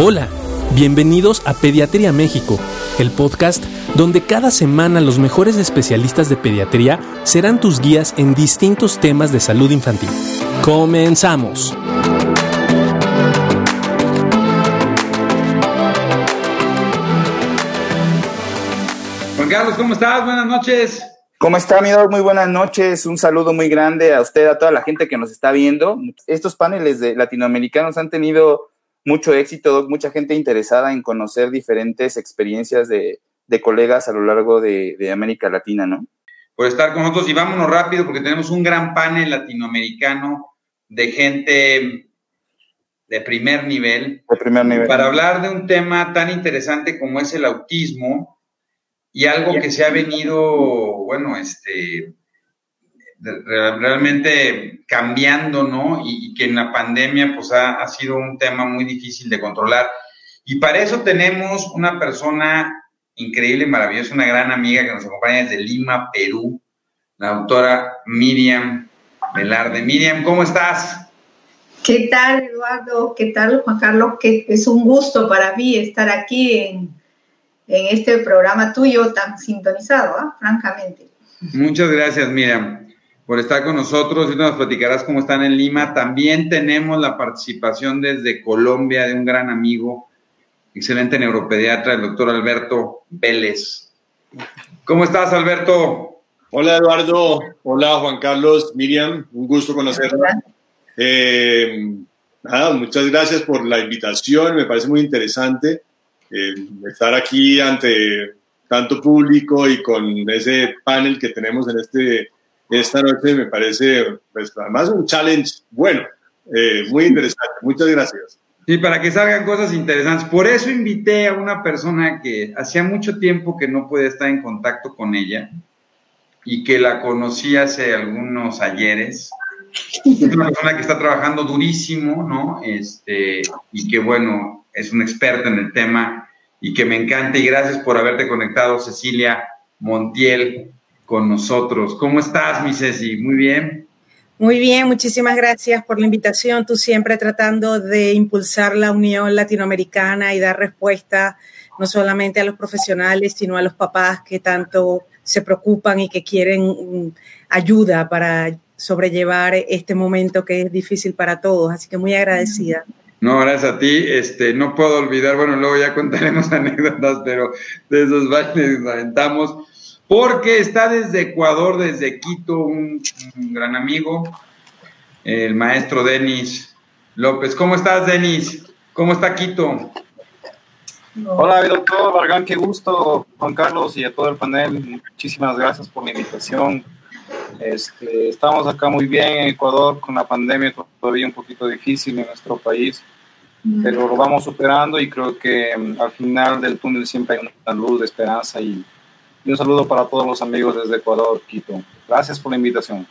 Hola, bienvenidos a Pediatría México, el podcast donde cada semana los mejores especialistas de pediatría serán tus guías en distintos temas de salud infantil. Comenzamos. Juan Carlos, ¿cómo estás? Buenas noches. ¿Cómo está, mi Muy buenas noches. Un saludo muy grande a usted, a toda la gente que nos está viendo. Estos paneles de latinoamericanos han tenido mucho éxito, mucha gente interesada en conocer diferentes experiencias de, colegas a lo largo de, América Latina, ¿no? Por estar con nosotros y vámonos rápido porque tenemos un gran panel latinoamericano de gente de primer nivel. De primer nivel. Para hablar de un tema tan interesante como es el autismo y algo que se ha venido, bueno, este, realmente cambiando, ¿no? Y, que en la pandemia, pues ha, sido un tema muy difícil de controlar. Y para eso tenemos una persona increíble, maravillosa, una gran amiga que nos acompaña desde Lima, Perú, la autora Miriam Velarde. Miriam, ¿cómo estás? ¿Qué tal, Eduardo? ¿Qué tal, Juan Carlos? Que es un gusto para mí estar aquí en en este programa tuyo tan sintonizado, ¿ah? francamente. Muchas gracias, Miriam, por estar con nosotros y nos platicarás cómo están en Lima. También tenemos la participación desde Colombia de un gran amigo, excelente neuropediatra, el doctor Alberto Vélez. ¿Cómo estás, Alberto? Hola, Eduardo. Hola, Juan Carlos, Miriam. Un gusto conocerla. Eh, muchas gracias por la invitación. Me parece muy interesante. Eh, estar aquí ante tanto público y con ese panel que tenemos en este, esta noche me parece, pues, además un challenge bueno, eh, muy interesante. Muchas gracias. Sí, para que salgan cosas interesantes. Por eso invité a una persona que hacía mucho tiempo que no podía estar en contacto con ella y que la conocí hace algunos ayeres. Es una persona que está trabajando durísimo, ¿no? Este, y que, bueno, es un experto en el tema y que me encanta. Y gracias por haberte conectado, Cecilia Montiel, con nosotros. ¿Cómo estás, mi Ceci? Muy bien. Muy bien, muchísimas gracias por la invitación. Tú siempre tratando de impulsar la unión latinoamericana y dar respuesta no solamente a los profesionales, sino a los papás que tanto se preocupan y que quieren mm, ayuda para sobrellevar este momento que es difícil para todos. Así que muy agradecida. No, gracias a ti. Este, no puedo olvidar, bueno, luego ya contaremos anécdotas, pero de esos bailes nos aventamos. Porque está desde Ecuador, desde Quito, un, gran amigo, el maestro Denis López. ¿Cómo estás, Denis? ¿Cómo está Quito? Hola, doctor Vargán, qué gusto, Juan Carlos y a todo el panel. Muchísimas gracias por la invitación. Este, estamos acá muy bien en Ecuador con la pandemia todavía un poquito difícil en nuestro país, mm. pero lo vamos superando y creo que mm, al final del túnel siempre hay una luz de esperanza y, un saludo para todos los amigos desde Ecuador, Quito. Gracias por la invitación.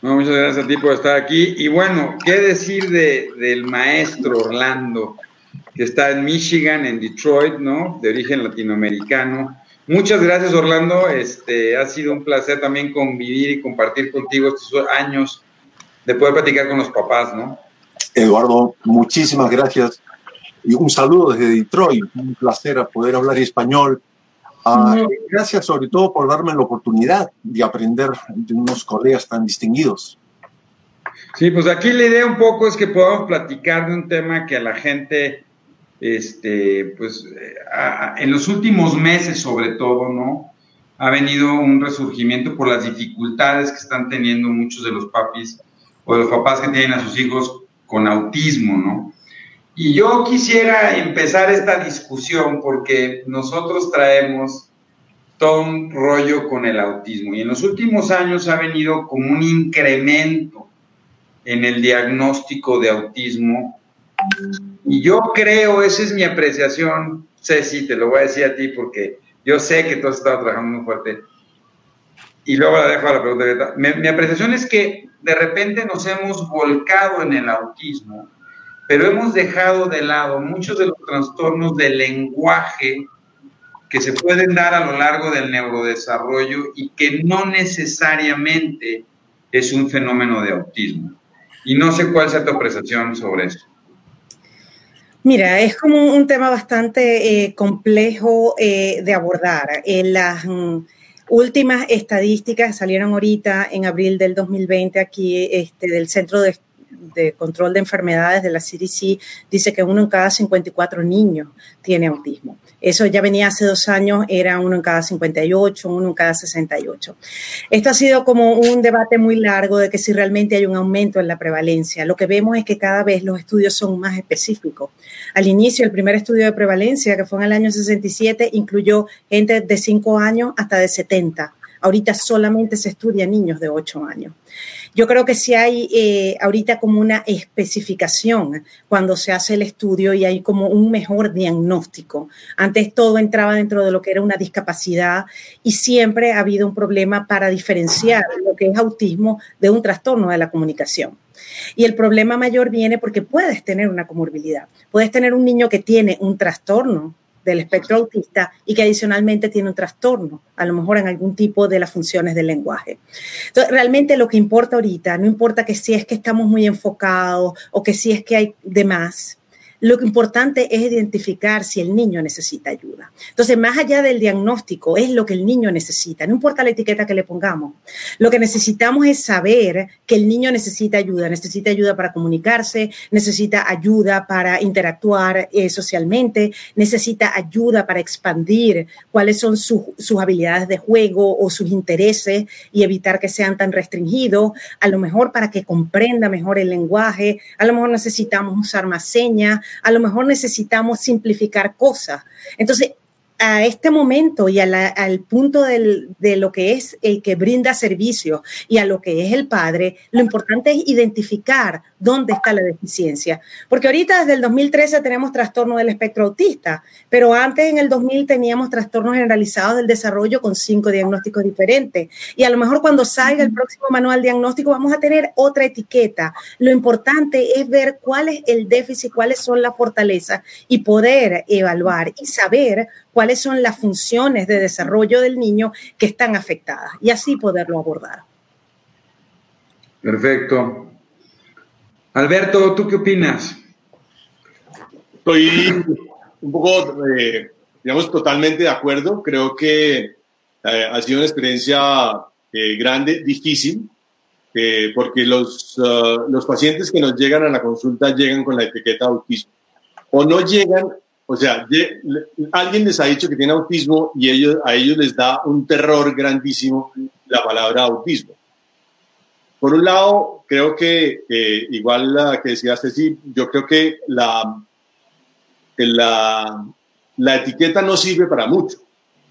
muchas gracias a ti por estar aquí. Y bueno, ¿qué decir de, del maestro Orlando, que está en Michigan, en Detroit, ¿no? De origen latinoamericano Muchas gracias, Orlando. Este, ha sido un placer también convivir y compartir contigo estos años de poder platicar con los papás, ¿no? Eduardo, muchísimas gracias. Y un saludo desde Detroit. Un placer poder hablar español. Ah, gracias sobre todo por darme la oportunidad de aprender de unos colegas tan distinguidos. Sí, pues aquí la idea un poco es que podamos platicar de un tema que a la gente este, pues en los últimos meses sobre todo, ¿no? Ha venido un resurgimiento por las dificultades que están teniendo muchos de los papis o de los papás que tienen a sus hijos con autismo, ¿no? Y yo quisiera empezar esta discusión porque nosotros traemos todo un rollo con el autismo y en los últimos años ha venido como un incremento en el diagnóstico de autismo y yo creo, esa es mi apreciación, Ceci, te lo voy a decir a ti porque yo sé que tú has estado trabajando muy fuerte. Y luego la dejo a la pregunta. Mi, mi apreciación es que de repente nos hemos volcado en el autismo, pero hemos dejado de lado muchos de los trastornos del lenguaje que se pueden dar a lo largo del neurodesarrollo y que no necesariamente es un fenómeno de autismo. Y no sé cuál sea tu apreciación sobre eso. Mira, es como un tema bastante eh, complejo eh, de abordar. En las mm, últimas estadísticas salieron ahorita en abril del 2020 aquí este, del Centro de, de, Control de Enfermedades de la CDC, dice que uno en cada 54 niños tiene autismo. Eso ya venía hace dos años, era uno en cada 58, uno en cada 68. Esto ha sido como un debate muy largo de que si realmente hay un aumento en la prevalencia. Lo que vemos es que cada vez los estudios son más específicos. Al inicio, el primer estudio de prevalencia, que fue en el año 67, incluyó gente de 5 años hasta de 70. Ahorita solamente se estudia niños de 8 años. Yo creo que sí hay eh, ahorita como una especificación cuando se hace el estudio y hay como un mejor diagnóstico. Antes todo entraba dentro de lo que era una discapacidad y siempre ha habido un problema para diferenciar lo que es autismo de un trastorno de la comunicación. Y el problema mayor viene porque puedes tener una comorbilidad. Puedes tener un niño que tiene un trastorno del espectro autista y que adicionalmente tiene un trastorno, a lo mejor en algún tipo de las funciones del lenguaje. Entonces, realmente lo que importa ahorita, no importa que si es que estamos muy enfocados o que si es que hay demás, lo importante es identificar si el niño necesita ayuda. Entonces, más allá del diagnóstico, es lo que el niño necesita. No importa la etiqueta que le pongamos. Lo que necesitamos es saber que el niño necesita ayuda. Necesita ayuda para comunicarse, necesita ayuda para interactuar eh, socialmente, necesita ayuda para expandir cuáles son sus habilidades de juego o sus intereses y evitar que sean tan restringidos. A lo mejor para que comprenda mejor el lenguaje. A lo mejor necesitamos usar más señas a lo mejor necesitamos simplificar cosas. Entonces, a este momento y al punto de lo que es el que brinda servicio y a lo que es el padre, lo importante es identificar dónde está la deficiencia. Porque ahorita desde el 2013 tenemos trastorno del espectro autista, pero antes en el 2000 teníamos trastornos generalizados del desarrollo con cinco diagnósticos diferentes. Y a lo mejor cuando salga el próximo manual diagnóstico vamos a tener otra etiqueta. Lo importante es ver cuál es el déficit, cuáles son las fortalezas y poder evaluar y saber cuáles son las funciones de desarrollo del niño que están afectadas y así poderlo abordar. Perfecto. Alberto, ¿tú qué opinas? Estoy un poco, eh, digamos, totalmente de acuerdo. Creo que eh, ha sido una experiencia eh, grande, difícil, porque los, uh, los pacientes que nos llegan a la consulta llegan con la etiqueta autismo o no llegan o sea, alguien les ha dicho que tiene autismo y ellos, a ellos les da un terror grandísimo la palabra autismo. Por un lado, creo que, igual que decía Ceci, yo creo que la, la, la etiqueta no sirve para mucho.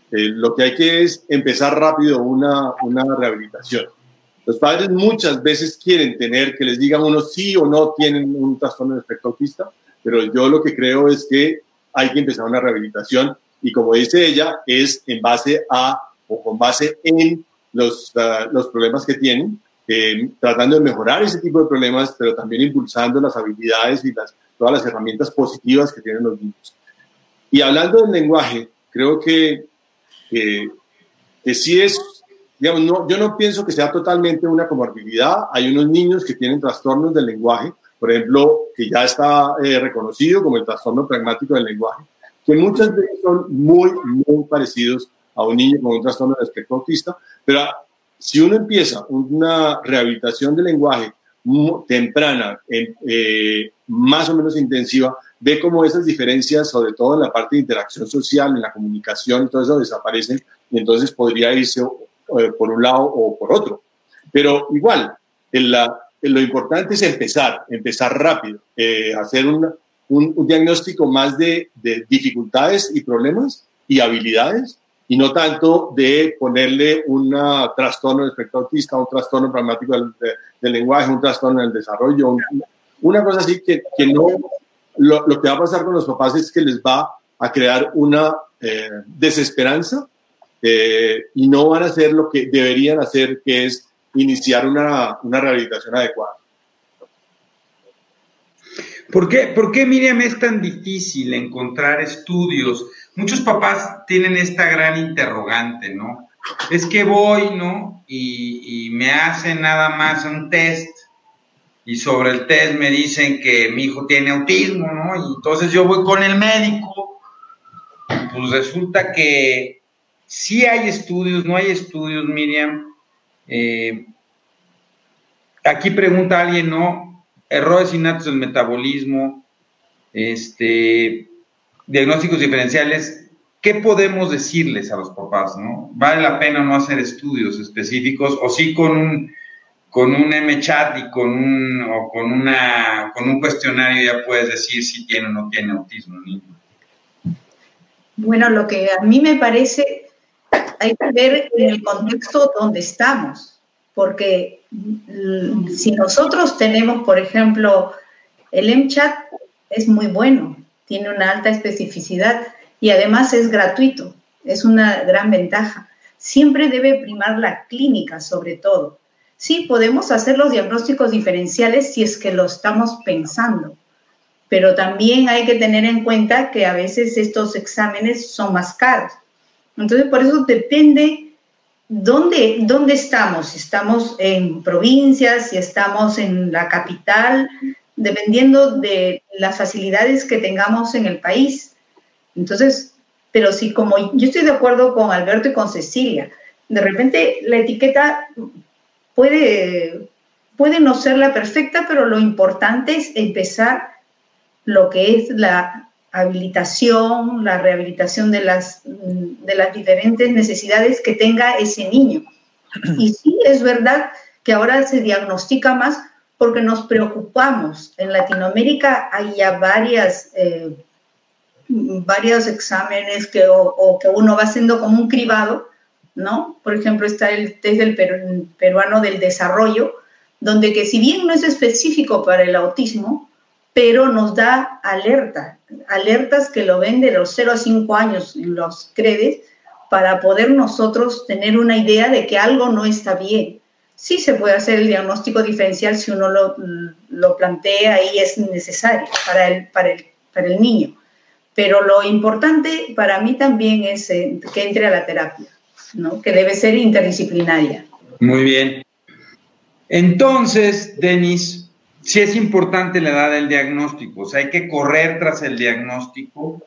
Eh, lo que hay que es empezar rápido una, una rehabilitación. Los padres muchas veces quieren tener que les digan uno sí o no tienen un trastorno de espectro autista, pero yo lo que creo es que hay que empezar una rehabilitación y como dice ella, es en base a o con base en los, ah, los problemas que tienen, eh, tratando de mejorar ese tipo de problemas, pero también impulsando las habilidades y las, todas las herramientas positivas que tienen los niños. Y hablando del lenguaje, creo que, que sí es, digamos, no, yo no pienso que sea totalmente una comorbilidad. Hay unos niños que tienen trastornos del lenguaje, por ejemplo, que ya está eh, reconocido como el trastorno pragmático del lenguaje, que muchas veces son muy, muy parecidos a un niño con un trastorno de espectro autista, pero si uno empieza una rehabilitación del lenguaje temprana, eh, más o menos intensiva, ve cómo esas diferencias, sobre todo en la parte de interacción social, en la comunicación, todo eso desaparecen y entonces podría irse eh, por un lado o por otro. Pero igual, en la, lo importante es empezar, empezar rápido, eh, hacer un, diagnóstico más de, de, dificultades y problemas y habilidades y no tanto de ponerle un trastorno de espectro autista, un trastorno pragmático del, del, lenguaje, un trastorno del desarrollo, una cosa así que, no, lo, lo, que va a pasar con los papás es que les va a crear una eh, desesperanza eh, y no van a hacer lo que deberían hacer, que es iniciar una, una rehabilitación adecuada. ¿Por qué, ¿Por qué, Miriam, es tan difícil encontrar estudios? Muchos papás tienen esta gran interrogante, ¿no? Es que voy, ¿no? Y, y me hacen nada más un test y sobre el test me dicen que mi hijo tiene autismo, ¿no? Y entonces yo voy con el médico, pues resulta que sí hay estudios, no hay estudios, Miriam. Eh, aquí pregunta alguien, ¿no? Errores innatos del metabolismo, este, diagnósticos diferenciales. ¿Qué podemos decirles a los papás, no? ¿Vale la pena no hacer estudios específicos o sí con un con un MChat y con un, o con, una, con un cuestionario ya puedes decir si tiene o no tiene autismo Bueno, lo que a mí me parece, hay que ver en el contexto donde estamos, porque si nosotros tenemos, por ejemplo, el MChat es muy bueno, tiene una alta especificidad y además es gratuito, es una gran ventaja. Siempre debe primar la clínica sobre todo Sí, podemos hacer los diagnósticos diferenciales si es que lo estamos pensando, pero también hay que tener en cuenta que a veces estos exámenes son más caros. Entonces, por eso depende dónde, dónde estamos, si estamos en provincias, si estamos en la capital, dependiendo de las facilidades que tengamos en el país. Entonces, pero si como yo estoy de acuerdo con Alberto y con Cecilia, de repente la etiqueta puede, puede no ser la perfecta, pero lo importante es empezar lo que es la habilitación, la rehabilitación de las, de las diferentes necesidades que tenga ese niño. Y sí, es verdad que ahora se diagnostica más porque nos preocupamos. En Latinoamérica hay ya varias, eh, varios exámenes que, o, que uno va haciendo como un cribado ¿no? Por ejemplo, está el test del peruano del desarrollo, donde que si bien no es específico para el autismo, pero nos da alerta, alertas que lo ven de los 0 a 5 años en los CREDES, para poder nosotros tener una idea de que algo no está bien. Sí se puede hacer el diagnóstico diferencial si uno lo, lo plantea y es necesario para el, para, el, para el niño. Pero lo importante para mí también es eh, que entre a la terapia que debe ser interdisciplinaria. Muy bien. Entonces, Denis, sí es importante la edad del diagnóstico, o sea, hay que correr tras el diagnóstico,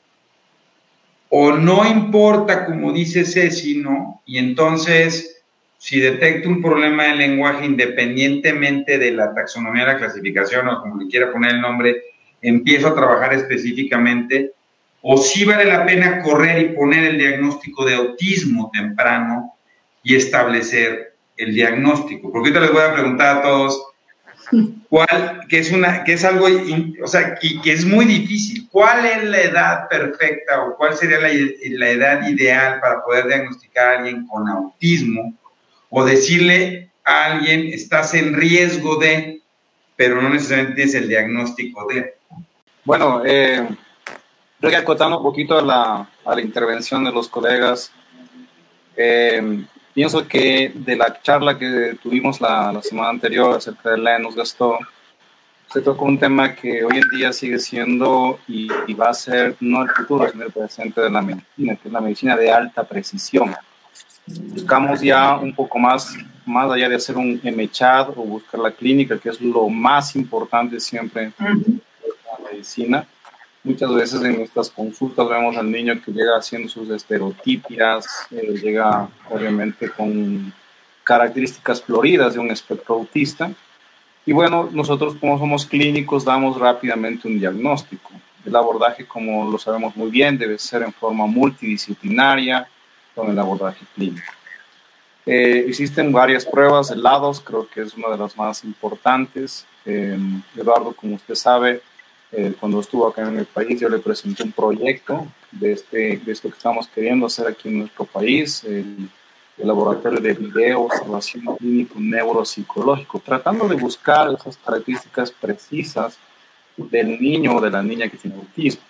o no importa, como dice Ceci, ¿no? Y entonces, si detecto un problema de lenguaje independientemente de la taxonomía, la clasificación o como le quiera poner el nombre, empiezo a trabajar específicamente o si vale la pena correr y poner el diagnóstico de autismo temprano y establecer el diagnóstico. Porque ahorita les voy a preguntar a todos cuál, que es una, que es algo, o sea, que, que es muy difícil. ¿Cuál es la edad perfecta o cuál sería la, la edad ideal para poder diagnosticar a alguien con autismo o decirle a alguien estás en riesgo de, pero no necesariamente es el diagnóstico de? Bueno, eh, acotando un poquito a la, a la intervención de los colegas, eh, pienso que de la charla que tuvimos la, la semana anterior acerca de Lenus Gastó, se tocó un tema que hoy en día sigue siendo y, va a ser no el futuro, sino el presente de la medicina, que es la medicina de alta precisión. Buscamos ya un poco más, más allá de hacer un MCHAD o buscar la clínica, que es lo más importante siempre en la medicina Muchas veces en nuestras consultas vemos al niño que llega haciendo sus estereotipias, eh, llega obviamente con características floridas de un espectro autista. Y bueno, nosotros como somos clínicos damos rápidamente un diagnóstico. El abordaje, como lo sabemos muy bien, debe ser en forma multidisciplinaria con el abordaje clínico. Eh, existen varias pruebas, de lados, creo que es una de las más importantes. Eh, Eduardo, como usted sabe, eh, cuando estuvo acá en el país, yo le presenté un proyecto de, este, de esto que estamos queriendo hacer aquí en nuestro país, el, laboratorio de video, observación clínico neuropsicológico, tratando de buscar esas características precisas del niño o de la niña que tiene autismo.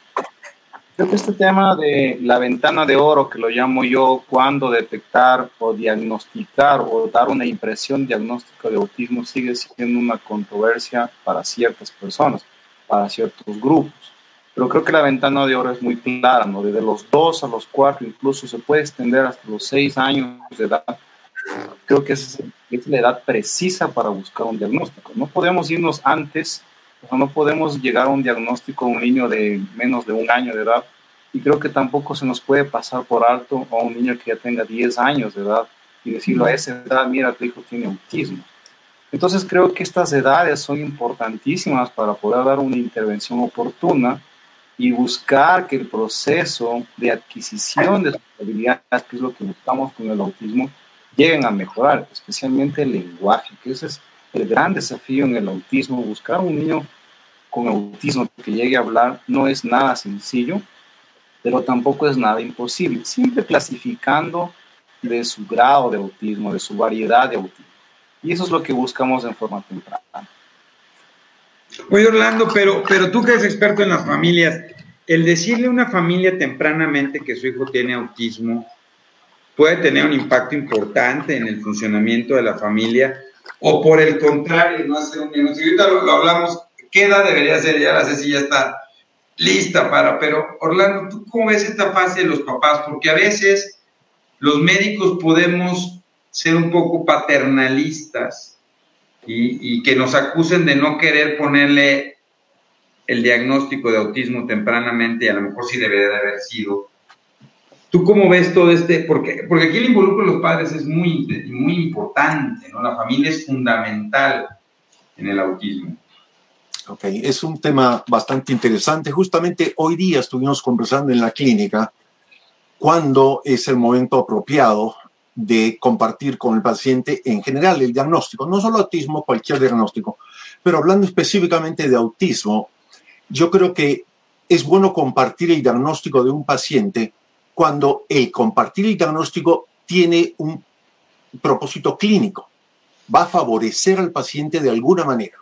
Creo que este tema de la ventana de oro, que lo llamo yo, cuando detectar o diagnosticar o dar una impresión diagnóstica de autismo, sigue siendo una controversia para ciertas personas para ciertos grupos. Pero creo que la ventana de oro es muy clara, ¿no? Desde los 2 a los 4, incluso se puede extender hasta los 6 años de edad. creo que es, es la edad precisa para buscar un diagnóstico. No podemos irnos antes, o no podemos llegar a un diagnóstico a un niño de menos de un año de edad y creo que tampoco se nos puede pasar por alto a un niño que ya tenga 10 años de edad y decirlo a esa edad, mira, tu hijo tiene autismo. Entonces creo que estas edades son importantísimas para poder dar una intervención oportuna y buscar que el proceso de adquisición de sus habilidades, que es lo que buscamos con el autismo, lleguen a mejorar, especialmente el lenguaje, que ese es el gran desafío en el autismo. Buscar un niño con autismo que llegue a hablar no es nada sencillo, pero tampoco es nada imposible, siempre clasificando de su grado de autismo, de su variedad de autismo. Y eso es lo que buscamos en forma temprana. Oye, Orlando, pero, pero tú que eres experto en las familias, el decirle a una familia tempranamente que su hijo tiene autismo puede tener un impacto importante en el funcionamiento de la familia, o por el contrario, no hacer un diagnóstico. Ahorita lo, hablamos, ¿qué edad debería ser? Ya la si ya está lista para, pero Orlando, ¿tú cómo ves esta fase de los papás? Porque a veces los médicos podemos ser un poco paternalistas y, que nos acusen de no querer ponerle el diagnóstico de autismo tempranamente, y a lo mejor sí debería de haber sido. ¿Tú cómo ves todo este? Porque, porque aquí el involucro de los padres es muy, muy importante, ¿no? La familia es fundamental en el autismo. Ok, es un tema bastante interesante. Justamente hoy día estuvimos conversando en la clínica cuándo es el momento apropiado de compartir con el paciente en general el diagnóstico, no solo autismo, cualquier diagnóstico, pero hablando específicamente de autismo, yo creo que es bueno compartir el diagnóstico de un paciente cuando el compartir el diagnóstico tiene un propósito clínico, va a favorecer al paciente de alguna manera.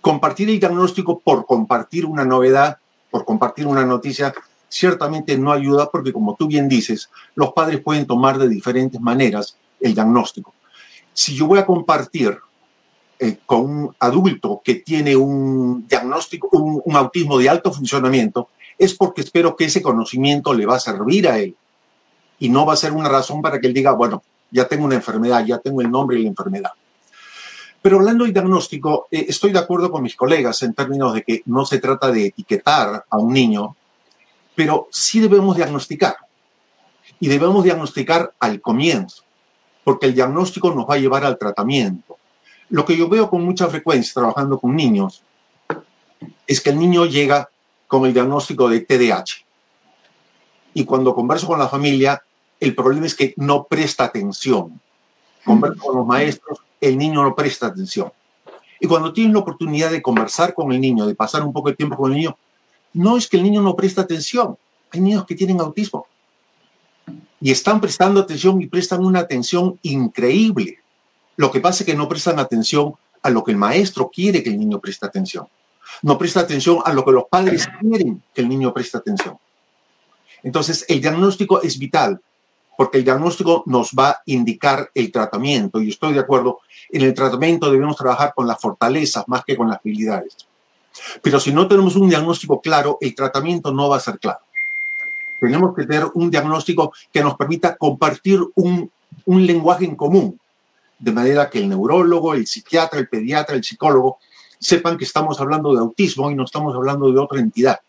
Compartir el diagnóstico por compartir una novedad, por compartir una noticia, ciertamente no ayuda porque, como tú bien dices, los padres pueden tomar de diferentes maneras el diagnóstico. Si yo voy a compartir eh, con un adulto que tiene un diagnóstico, un, autismo de alto funcionamiento, es porque espero que ese conocimiento le va a servir a él y no va a ser una razón para que él diga, bueno, ya tengo una enfermedad, ya tengo el nombre y la enfermedad. Pero hablando del diagnóstico, eh, estoy de acuerdo con mis colegas en términos de que no se trata de etiquetar a un niño, pero sí debemos diagnosticar. Y debemos diagnosticar al comienzo, porque el diagnóstico nos va a llevar al tratamiento. Lo que yo veo con mucha frecuencia trabajando con niños es que el niño llega con el diagnóstico de TDAH. Y cuando converso con la familia, el problema es que no presta atención. Converso con los maestros el niño no presta atención. Y cuando tienes la oportunidad de conversar con el niño, de pasar un poco de tiempo con el niño, no es que el niño no presta atención. Hay niños que tienen autismo y están prestando atención y prestan una atención increíble. Lo que pasa es que no prestan atención a lo que el maestro quiere que el niño preste atención. No presta atención a lo que los padres quieren que el niño preste atención. Entonces, el diagnóstico es vital porque el diagnóstico nos va a indicar el tratamiento y estoy de acuerdo, en el tratamiento debemos trabajar con las fortalezas más que con las habilidades. Pero si no tenemos un diagnóstico claro, el tratamiento no va a ser claro. Tenemos que tener un diagnóstico que nos permita compartir un, un lenguaje en común, de manera que el neurólogo, el psiquiatra, el pediatra, el psicólogo sepan que estamos hablando de autismo y no estamos hablando de otra entidad.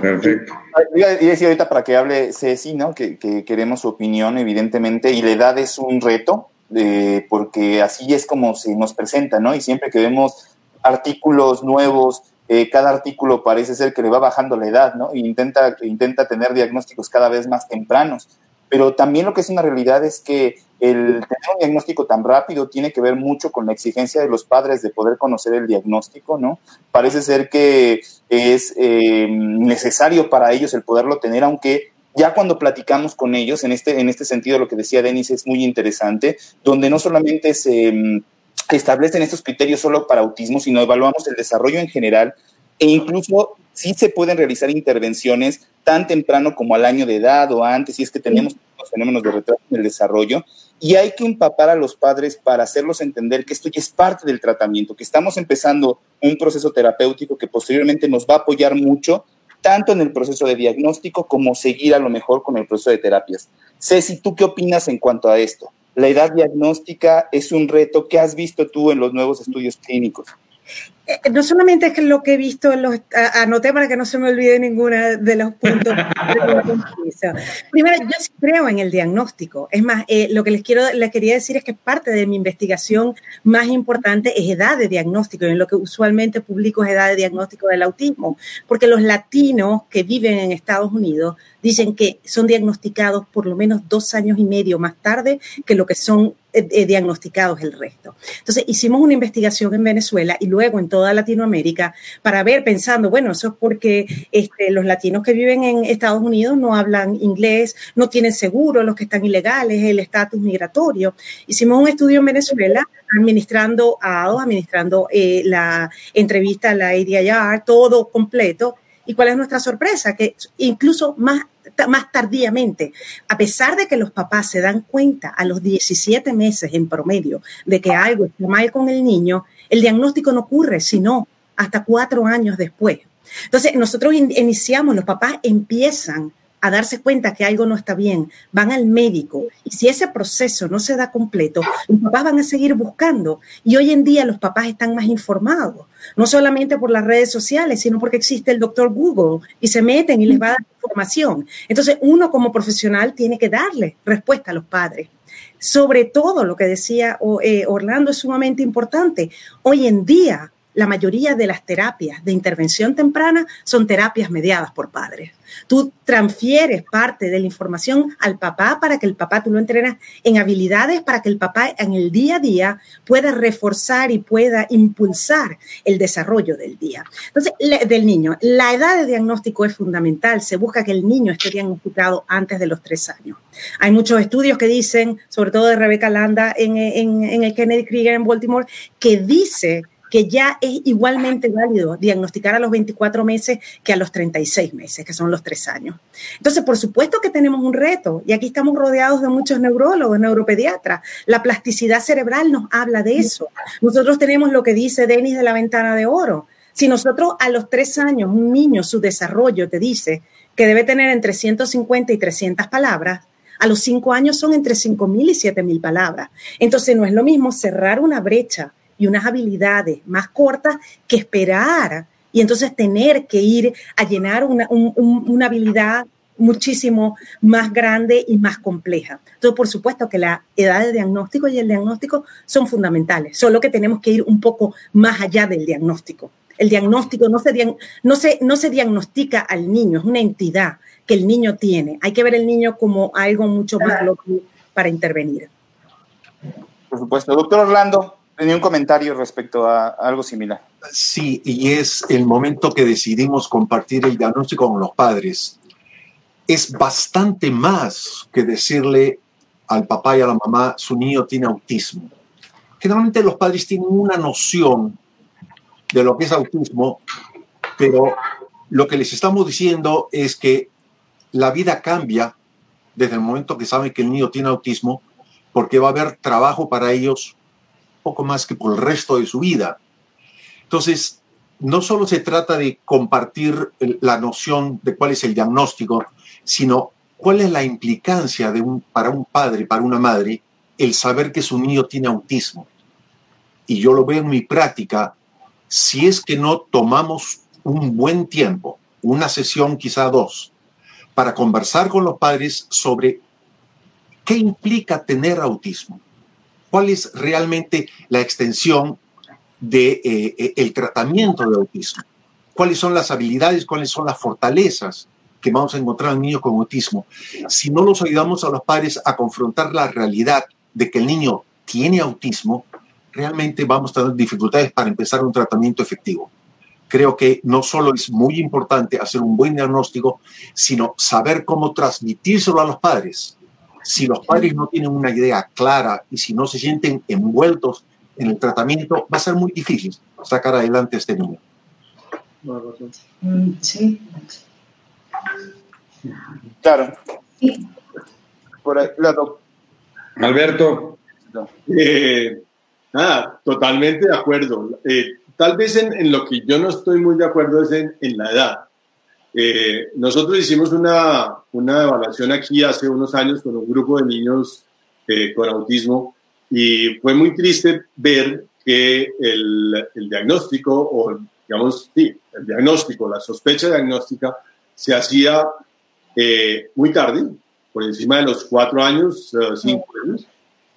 Perfecto. Y decir ahorita para que hable Ceci, ¿no? Que, queremos su opinión, evidentemente, y la edad es un reto, eh, porque así es como se nos presenta, ¿no? Y siempre que vemos artículos nuevos, eh, cada artículo parece ser que le va bajando la edad, ¿no? E intenta, intenta tener diagnósticos cada vez más tempranos. Pero también lo que es una realidad es que el tener un diagnóstico tan rápido tiene que ver mucho con la exigencia de los padres de poder conocer el diagnóstico, ¿no? Parece ser que es eh, necesario para ellos el poderlo tener, aunque ya cuando platicamos con ellos, en este, en este sentido lo que decía Denis es muy interesante, donde no solamente se establecen estos criterios solo para autismo, sino evaluamos el desarrollo en general e incluso sí se pueden realizar intervenciones tan temprano como al año de edad o antes, si es que tenemos los fenómenos de retraso en el desarrollo, y hay que empapar a los padres para hacerlos entender que esto ya es parte del tratamiento, que estamos empezando un proceso terapéutico que posteriormente nos va a apoyar mucho, tanto en el proceso de diagnóstico como seguir a lo mejor con el proceso de terapias. Ceci, ¿tú qué opinas en cuanto a esto? La edad diagnóstica es un reto que has visto tú en los nuevos estudios clínicos. Eh, no solamente es que lo que he visto, los, anoté para que no se me olvide ninguna de los puntos. Primero, yo sí creo en el diagnóstico. Es más, eh, lo que les quiero, les quería decir es que parte de mi investigación más importante es edad de diagnóstico. En lo que usualmente publico es edad de diagnóstico del autismo, porque los latinos que viven en Estados Unidos dicen que son diagnosticados por lo menos dos años y medio más tarde que lo que son eh, eh, diagnosticados el resto. Entonces, hicimos una investigación en Venezuela y luego en toda Latinoamérica para ver, pensando, bueno, eso es porque este, los latinos que viven en Estados Unidos no hablan inglés, no tienen seguro, los que están ilegales, el estatus migratorio. Hicimos un estudio en Venezuela administrando a administrando eh, la entrevista a la ADIR, todo completo. ¿Y cuál es nuestra sorpresa? Que incluso más más tardíamente, a pesar de que los papás se dan cuenta a los 17 meses en promedio de que algo está mal con el niño, el diagnóstico no ocurre sino hasta cuatro años después. Entonces, nosotros iniciamos, los papás empiezan a darse cuenta que algo no está bien, van al médico y si ese proceso no se da completo, los papás van a seguir buscando y hoy en día los papás están más informados, no solamente por las redes sociales, sino porque existe el doctor Google y se meten y les va a dar información. Entonces uno como profesional tiene que darle respuesta a los padres. Sobre todo lo que decía eh, Orlando es sumamente importante. Hoy en día la mayoría de las terapias de intervención temprana son terapias mediadas por padres. Tú transfieres parte de la información al papá para que el papá tú lo entrenas en habilidades para que el papá en el día a día pueda reforzar y pueda impulsar el desarrollo del día. Entonces, del niño. La edad de diagnóstico es fundamental. Se busca que el niño esté diagnosticado antes de los tres años. Hay muchos estudios que dicen, sobre todo de Rebeca Landa en, en el Kennedy Krieger en Baltimore, que dice que ya es igualmente válido diagnosticar a los 24 meses que a los 36 meses, que son los tres años. Entonces, por supuesto que tenemos un reto y aquí estamos rodeados de muchos neurólogos, neuropediatras. La plasticidad cerebral nos habla de eso. Nosotros tenemos lo que dice Denis de la ventana de oro. Si nosotros a los tres años, un niño, su desarrollo te dice que debe tener entre 150 y 300 palabras, a los cinco años son entre 5.000 y 7.000 palabras. Entonces no es lo mismo cerrar una brecha y unas habilidades más cortas que esperar y entonces tener que ir a llenar una, una habilidad muchísimo más grande y más compleja. Entonces, por supuesto que la edad de diagnóstico y el diagnóstico son fundamentales, solo que tenemos que ir un poco más allá del diagnóstico. El diagnóstico no se, no se, no se diagnostica al niño, es una entidad que el niño tiene. Hay que ver el niño como algo mucho más global para intervenir. Por supuesto. Doctor Orlando, tenía un comentario respecto a algo similar. Sí, y es el momento que decidimos compartir el diagnóstico con los padres. Es bastante más que decirle al papá y a la mamá, su niño tiene autismo. Generalmente los padres tienen una noción de lo que es autismo, pero lo que les estamos diciendo es que la vida cambia desde el momento que saben que el niño tiene autismo, porque va a haber trabajo para ellos poco más que por el resto de su vida. Entonces, no solo se trata de compartir la noción de cuál es el diagnóstico, sino cuál es la implicancia de un, para un padre, para una madre, el saber que su niño tiene autismo. Y yo lo veo en mi práctica, si es que no tomamos un buen tiempo, una sesión quizá dos, para conversar con los padres sobre qué implica tener autismo cuál es realmente la extensión del de, eh, el tratamiento de autismo, cuáles son las habilidades, cuáles son las fortalezas que vamos a encontrar en un niño con autismo. Si no los ayudamos a los padres a confrontar la realidad de que el niño tiene autismo, realmente vamos a tener dificultades para empezar un tratamiento efectivo. Creo que no solo es muy importante hacer un buen diagnóstico, sino saber cómo transmitírselo a los padres si los padres no tienen una idea clara y si no se sienten envueltos en el tratamiento, va a ser muy difícil sacar adelante este niño. Mm, sí. Claro. Por ahí, Alberto. Eh, nada, totalmente de acuerdo. Eh, tal vez en, lo que yo no estoy muy de acuerdo es en, en la edad. Eh, nosotros hicimos una, una, evaluación aquí hace unos años con un grupo de niños eh, con autismo y fue muy triste ver que el, el, diagnóstico, o digamos, sí, el diagnóstico, la sospecha diagnóstica se hacía eh, muy tarde, por encima de los cuatro años, uh, cinco años,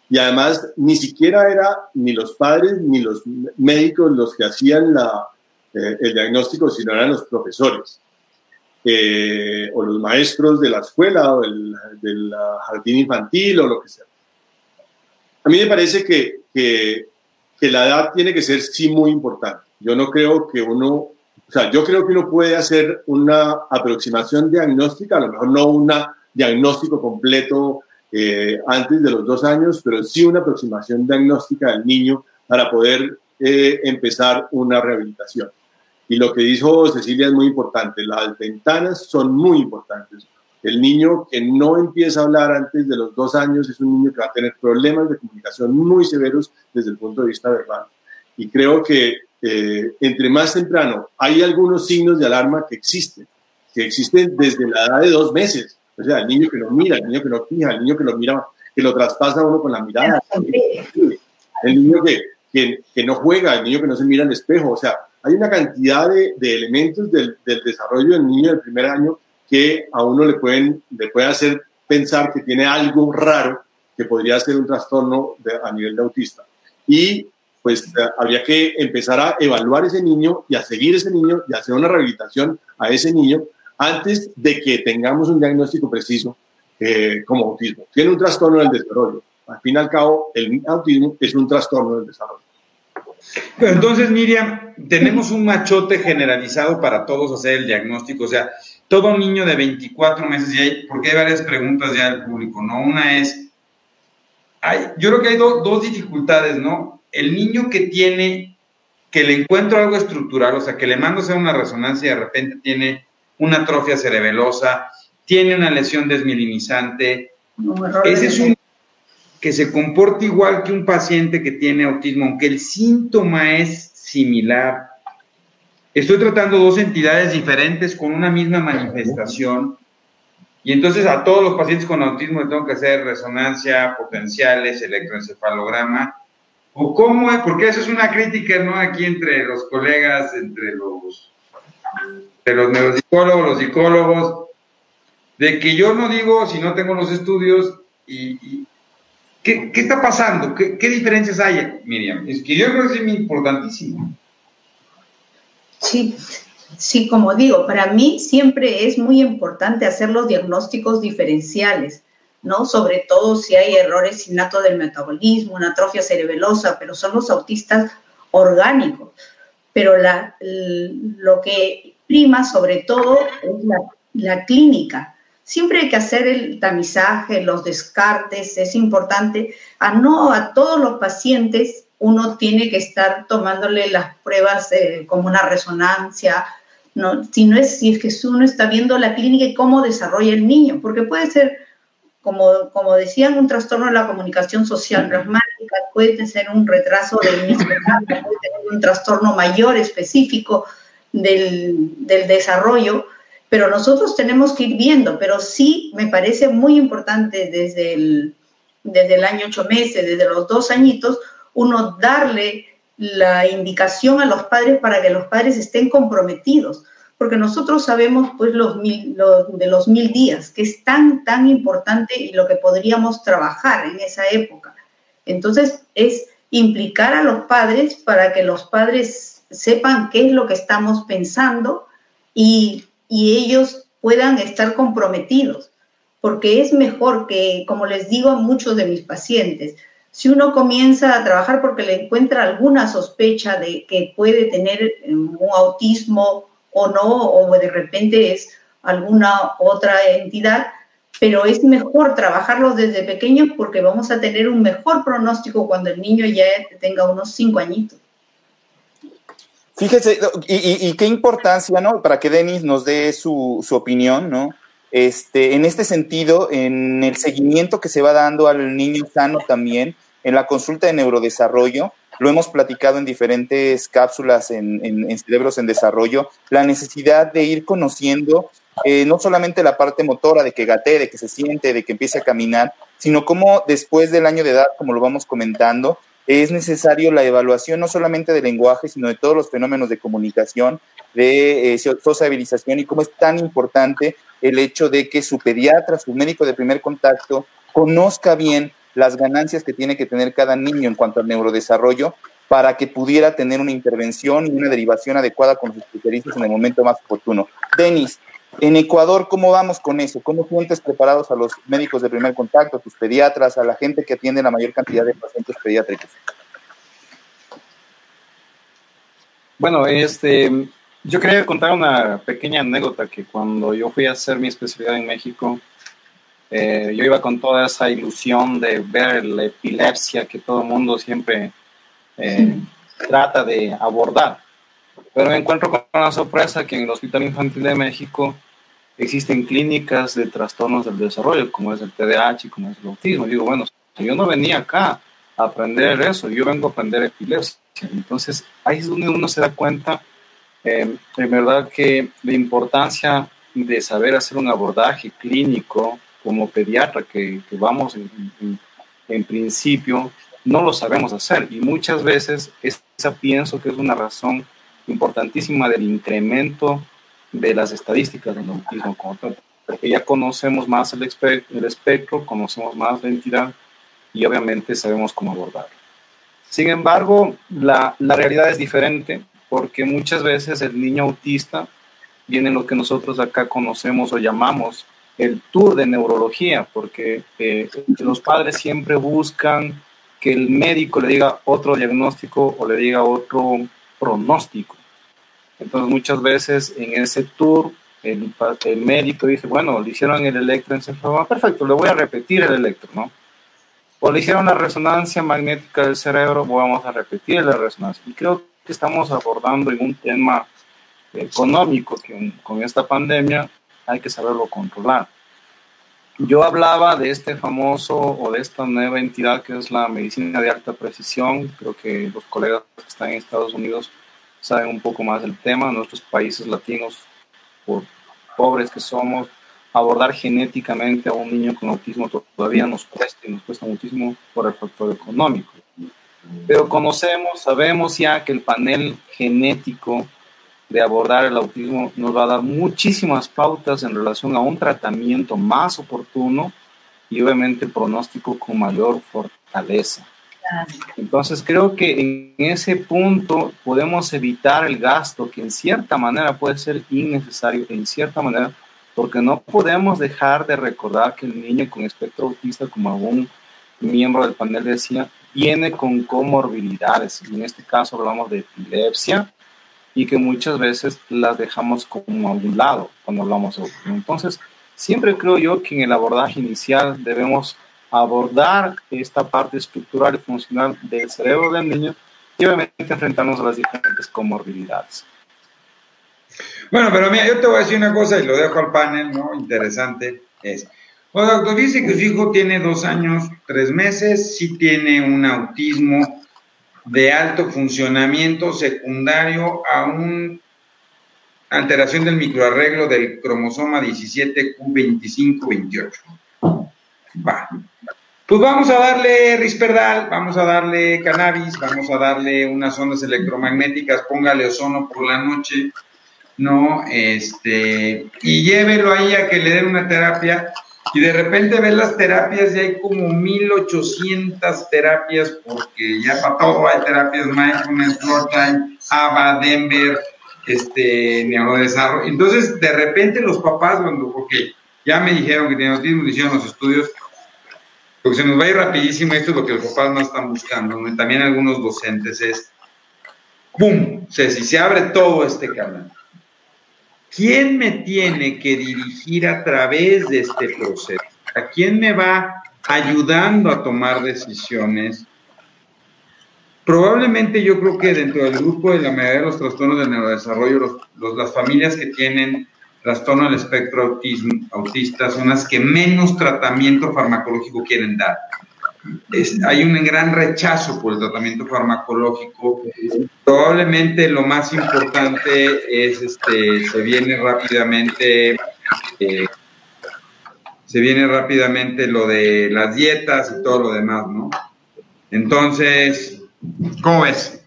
y además ni siquiera era ni los padres ni los médicos los que hacían la, eh, el diagnóstico, sino eran los profesores. Eh, o los maestros de la escuela o del, del, jardín infantil o lo que sea. A mí me parece que, que, que, la edad tiene que ser sí muy importante. Yo no creo que uno, o sea, yo creo que uno puede hacer una aproximación diagnóstica, a lo mejor no un diagnóstico completo eh, antes de los dos años, pero sí una aproximación diagnóstica del niño para poder eh, empezar una rehabilitación. Y lo que dijo Cecilia es muy importante, las ventanas son muy importantes. El niño que no empieza a hablar antes de los dos años es un niño que va a tener problemas de comunicación muy severos desde el punto de vista verbal. Y creo que eh, entre más temprano hay algunos signos de alarma que existen, que existen desde la edad de dos meses. O sea, el niño que lo mira, el niño que lo fija, el niño que lo mira, que lo traspasa uno con la mirada. El niño que, que, que no juega, el niño que no se mira al espejo. O sea, hay una cantidad de, de elementos del, del, desarrollo del niño del primer año que a uno le pueden, le puede hacer pensar que tiene algo raro que podría ser un trastorno de, a nivel de autista. Y pues eh, habría que empezar a evaluar ese niño y a seguir ese niño y hacer una rehabilitación a ese niño antes de que tengamos un diagnóstico preciso eh, como autismo. Tiene un trastorno del desarrollo. Al fin y al cabo, el autismo es un trastorno del desarrollo. Pero entonces, Miriam, tenemos un machote generalizado para todos hacer el diagnóstico. O sea, todo niño de 24 meses, y hay, porque hay varias preguntas ya del público, ¿no? Una es, hay, yo creo que hay do, dos dificultades, ¿no? El niño que tiene, que le encuentro algo estructural, o sea, que le mando a hacer una resonancia y de repente tiene una atrofia cerebelosa, tiene una lesión desmilinizante. No, ese es un que se comporta igual que un paciente que tiene autismo, aunque el síntoma es similar. Estoy tratando dos entidades diferentes con una misma manifestación y entonces a todos los pacientes con autismo les tengo que hacer resonancia, potenciales, electroencefalograma. ¿O cómo es? Porque eso es una crítica, ¿no? Aquí entre los colegas, entre los, entre los neuropsicólogos, los psicólogos, de que yo no digo si no tengo los estudios y, y ¿Qué, ¿Qué, está pasando? ¿Qué, ¿Qué, diferencias hay, Miriam? Es que yo creo que es importantísimo. Sí, sí, como digo, para mí siempre es muy importante hacer los diagnósticos diferenciales, ¿no? Sobre todo si hay errores innatos del metabolismo, una atrofia cerebelosa, pero son los autistas orgánicos. Pero la, lo que prima sobre todo es la, la clínica, Siempre hay que hacer el tamizaje, los descartes, es importante. A no a todos los pacientes uno tiene que estar tomándole las pruebas eh, como una resonancia, no, si no es si es que uno está viendo la clínica y cómo desarrolla el niño, porque puede ser, como, como decían, un trastorno de la comunicación social puede ser un retraso del mismo puede tener un trastorno mayor específico del, del desarrollo, pero nosotros tenemos que ir viendo, pero sí me parece muy importante desde el, desde el año ocho meses, desde los dos añitos, uno darle la indicación a los padres para que los padres estén comprometidos, porque nosotros sabemos pues los, mil, los de los mil días, que es tan, tan importante y lo que podríamos trabajar en esa época. Entonces es implicar a los padres para que los padres sepan qué es lo que estamos pensando y y ellos puedan estar comprometidos, porque es mejor que, como les digo a muchos de mis pacientes, si uno comienza a trabajar porque le encuentra alguna sospecha de que puede tener eh, un autismo o no, o de repente es alguna otra entidad, pero es mejor trabajarlos desde pequeños porque vamos a tener un mejor pronóstico cuando el niño ya tenga unos cinco añitos. Fíjese, y, y, qué importancia, ¿no? Para que Denis nos dé su, su, opinión, ¿no? Este, en este sentido, en el seguimiento que se va dando al niño sano también, en la consulta de neurodesarrollo, lo hemos platicado en diferentes cápsulas en, en, en cerebros en desarrollo, la necesidad de ir conociendo eh, no solamente la parte motora, de que gatee, de que se siente, de que empiece a caminar, sino cómo después del año de edad, como lo vamos comentando, es necesario la evaluación no solamente del lenguaje, sino de todos los fenómenos de comunicación, de eh, sociabilización y cómo es tan importante el hecho de que su pediatra, su médico de primer contacto, conozca bien las ganancias que tiene que tener cada niño en cuanto al neurodesarrollo para que pudiera tener una intervención y una derivación adecuada con los especialistas en el momento más oportuno. Denis, en Ecuador, ¿cómo vamos con eso? ¿Cómo sientes preparados a los médicos de primer contacto, a tus pediatras, a la gente que atiende la mayor cantidad de pacientes pediátricos? Bueno, este, yo quería contar una pequeña anécdota que cuando yo fui a hacer mi especialidad en México, eh, yo iba con toda esa ilusión de ver la epilepsia que todo el mundo siempre eh, trata de abordar. Pero me encuentro con una sorpresa que en el Hospital Infantil de México existen clínicas de trastornos del desarrollo, como es el TDAH y como es el autismo. digo, bueno, yo no venía acá a aprender eso, yo vengo a aprender epilepsia. Entonces, ahí es donde uno se da cuenta, eh, en verdad, que la importancia de saber hacer un abordaje clínico como pediatra, que, vamos en, en principio no lo sabemos hacer y muchas veces esa pienso que es una razón importantísima del incremento de las estadísticas del autismo, porque ya conocemos más el, espectro, conocemos más la entidad y obviamente sabemos cómo abordarlo. Sin embargo, la, la realidad es diferente porque muchas veces el niño autista viene en lo que nosotros acá conocemos o llamamos el tour de neurología, porque eh, los padres siempre buscan que el médico le diga otro diagnóstico o le diga otro pronóstico. Entonces muchas veces en ese tour el, médico dice, bueno, le hicieron el electroencefalograma, perfecto, le voy a repetir el electro, ¿no? O le hicieron la resonancia magnética del cerebro, vamos a repetir la resonancia. Y creo que estamos abordando en un tema económico que con esta pandemia hay que saberlo controlar. Yo hablaba de este famoso o de esta nueva entidad que es la medicina de alta precisión. Creo que los colegas que están en Estados Unidos saben un poco más del tema. Nuestros países latinos, por pobres que somos, abordar genéticamente a un niño con autismo todavía nos cuesta y nos cuesta muchísimo por el factor económico. Pero conocemos, sabemos ya que el panel genético de abordar el autismo nos va a dar muchísimas pautas en relación a un tratamiento más oportuno y obviamente pronóstico con mayor fortaleza. Entonces creo que en ese punto podemos evitar el gasto que en cierta manera puede ser innecesario, en cierta manera, porque no podemos dejar de recordar que el niño con espectro autista, como algún miembro del panel decía, viene con comorbilidades. En este caso hablamos de epilepsia, y que muchas veces las dejamos como a un lado cuando hablamos de autismo. Entonces, siempre creo yo que en el abordaje inicial debemos abordar esta parte estructural y funcional del cerebro del niño y obviamente enfrentarnos a las diferentes comorbilidades. Bueno, pero mira, yo te voy a decir una cosa y lo dejo al panel, ¿no? Interesante. Es, doctor, dice que su hijo tiene dos años, tres meses, sí tiene un autismo de alto funcionamiento secundario a una alteración del microarreglo del cromosoma 17Q2528. Va. Pues vamos a darle risperdal, vamos a darle cannabis, vamos a darle unas ondas electromagnéticas, póngale ozono por la noche, ¿no? Este, y llévelo ahí a que le den una terapia y de repente ves las terapias y hay como 1800 terapias porque ya para todo hay terapias mindfulness, time, ABA, Denver, este, neurodesarrollo. Entonces, de repente los papás, cuando, porque ya me dijeron que tienen autismo, hicieron los estudios, porque se nos va a ir rapidísimo, esto es lo que los papás no están buscando, también algunos docentes, es, ¡pum! O sea, si se abre todo este canal ¿quién me tiene que dirigir a través de este proceso? ¿A quién me va ayudando a tomar decisiones? Probablemente yo creo que dentro del grupo de la mayoría de los trastornos del neurodesarrollo, las familias que tienen trastorno del espectro autista son las que menos tratamiento farmacológico quieren dar hay un gran rechazo por el tratamiento farmacológico. Probablemente lo más importante es, este, se viene rápidamente, eh, se viene rápidamente lo de las dietas y todo lo demás, ¿no? Entonces, ¿cómo ves?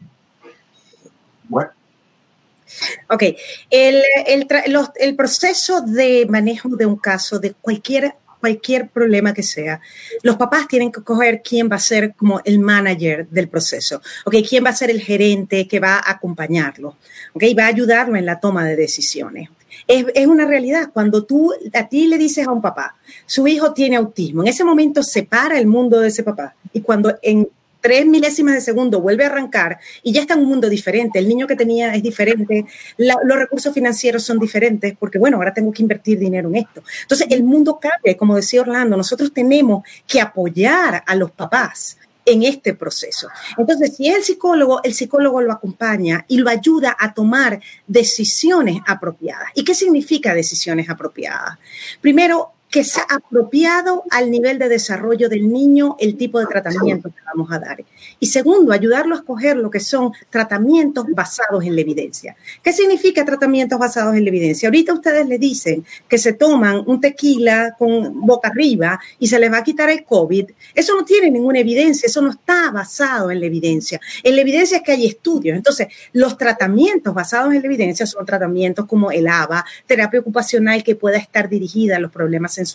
Bueno. Ok, el, el, el, proceso de manejo de un caso, de cualquier, cualquier problema que sea, los papás tienen que coger quién va a ser como el manager del proceso, ok, quién va a ser el gerente que va a acompañarlo, ok, va a ayudarlo en la toma de decisiones. Es, es, una realidad. Cuando tú a ti le dices a un papá, su hijo tiene autismo, en ese momento separa el mundo de ese papá. Y cuando en tres milésimas de segundo vuelve a arrancar y ya está un mundo diferente. El niño que tenía es diferente, los recursos financieros son diferentes porque, bueno, ahora tengo que invertir dinero en esto. Entonces, el mundo cambia, como decía Orlando, nosotros tenemos que apoyar a los papás en este proceso. Entonces, si es el psicólogo, el psicólogo lo acompaña y lo ayuda a tomar decisiones apropiadas. ¿Y qué significa decisiones apropiadas? Primero, que sea apropiado al nivel de desarrollo del niño el tipo de tratamiento que vamos a dar. Y segundo, ayudarlo a escoger lo que son tratamientos basados en la evidencia. ¿Qué significa tratamientos basados en la evidencia? Ahorita ustedes le dicen que se toman un tequila con boca arriba y se les va a quitar el COVID. Eso no tiene ninguna evidencia, eso no está basado en la evidencia. En la evidencia es que hay estudios. Entonces, los tratamientos basados en la evidencia son tratamientos como el ABA, terapia ocupacional que pueda estar dirigida a los problemas sensoriales,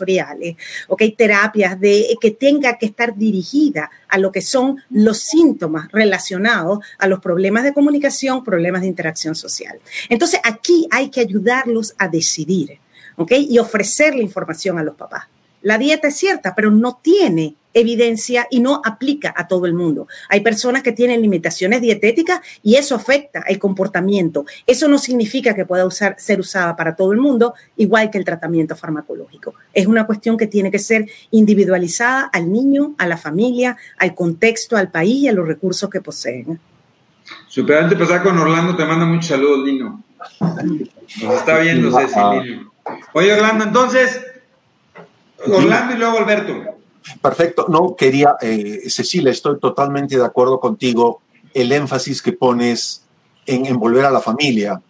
¿ok? Terapias de, que tenga que estar dirigida a lo que son los síntomas relacionados a los problemas de comunicación, problemas de interacción social. Entonces, aquí hay que ayudarlos a decidir, ¿ok? Y ofrecerle información a los papás. La dieta es cierta, pero no tiene evidencia y no aplica a todo el mundo. Hay personas que tienen limitaciones dietéticas y eso afecta el comportamiento. Eso no significa que pueda usar, ser usada para todo el mundo, igual que el tratamiento farmacológico. Es una cuestión que tiene que ser individualizada al niño, a la familia, al contexto, al país y a los recursos que poseen. Super, antes de pasar con Orlando, te mando muchos saludos, Lino. Nos está viendo Ceci, Lino. Oye, Orlando, entonces, Orlando y luego Alberto. Perfecto. No, quería, eh, Cecilia, estoy totalmente de acuerdo contigo. El énfasis que pones en envolver a la familia.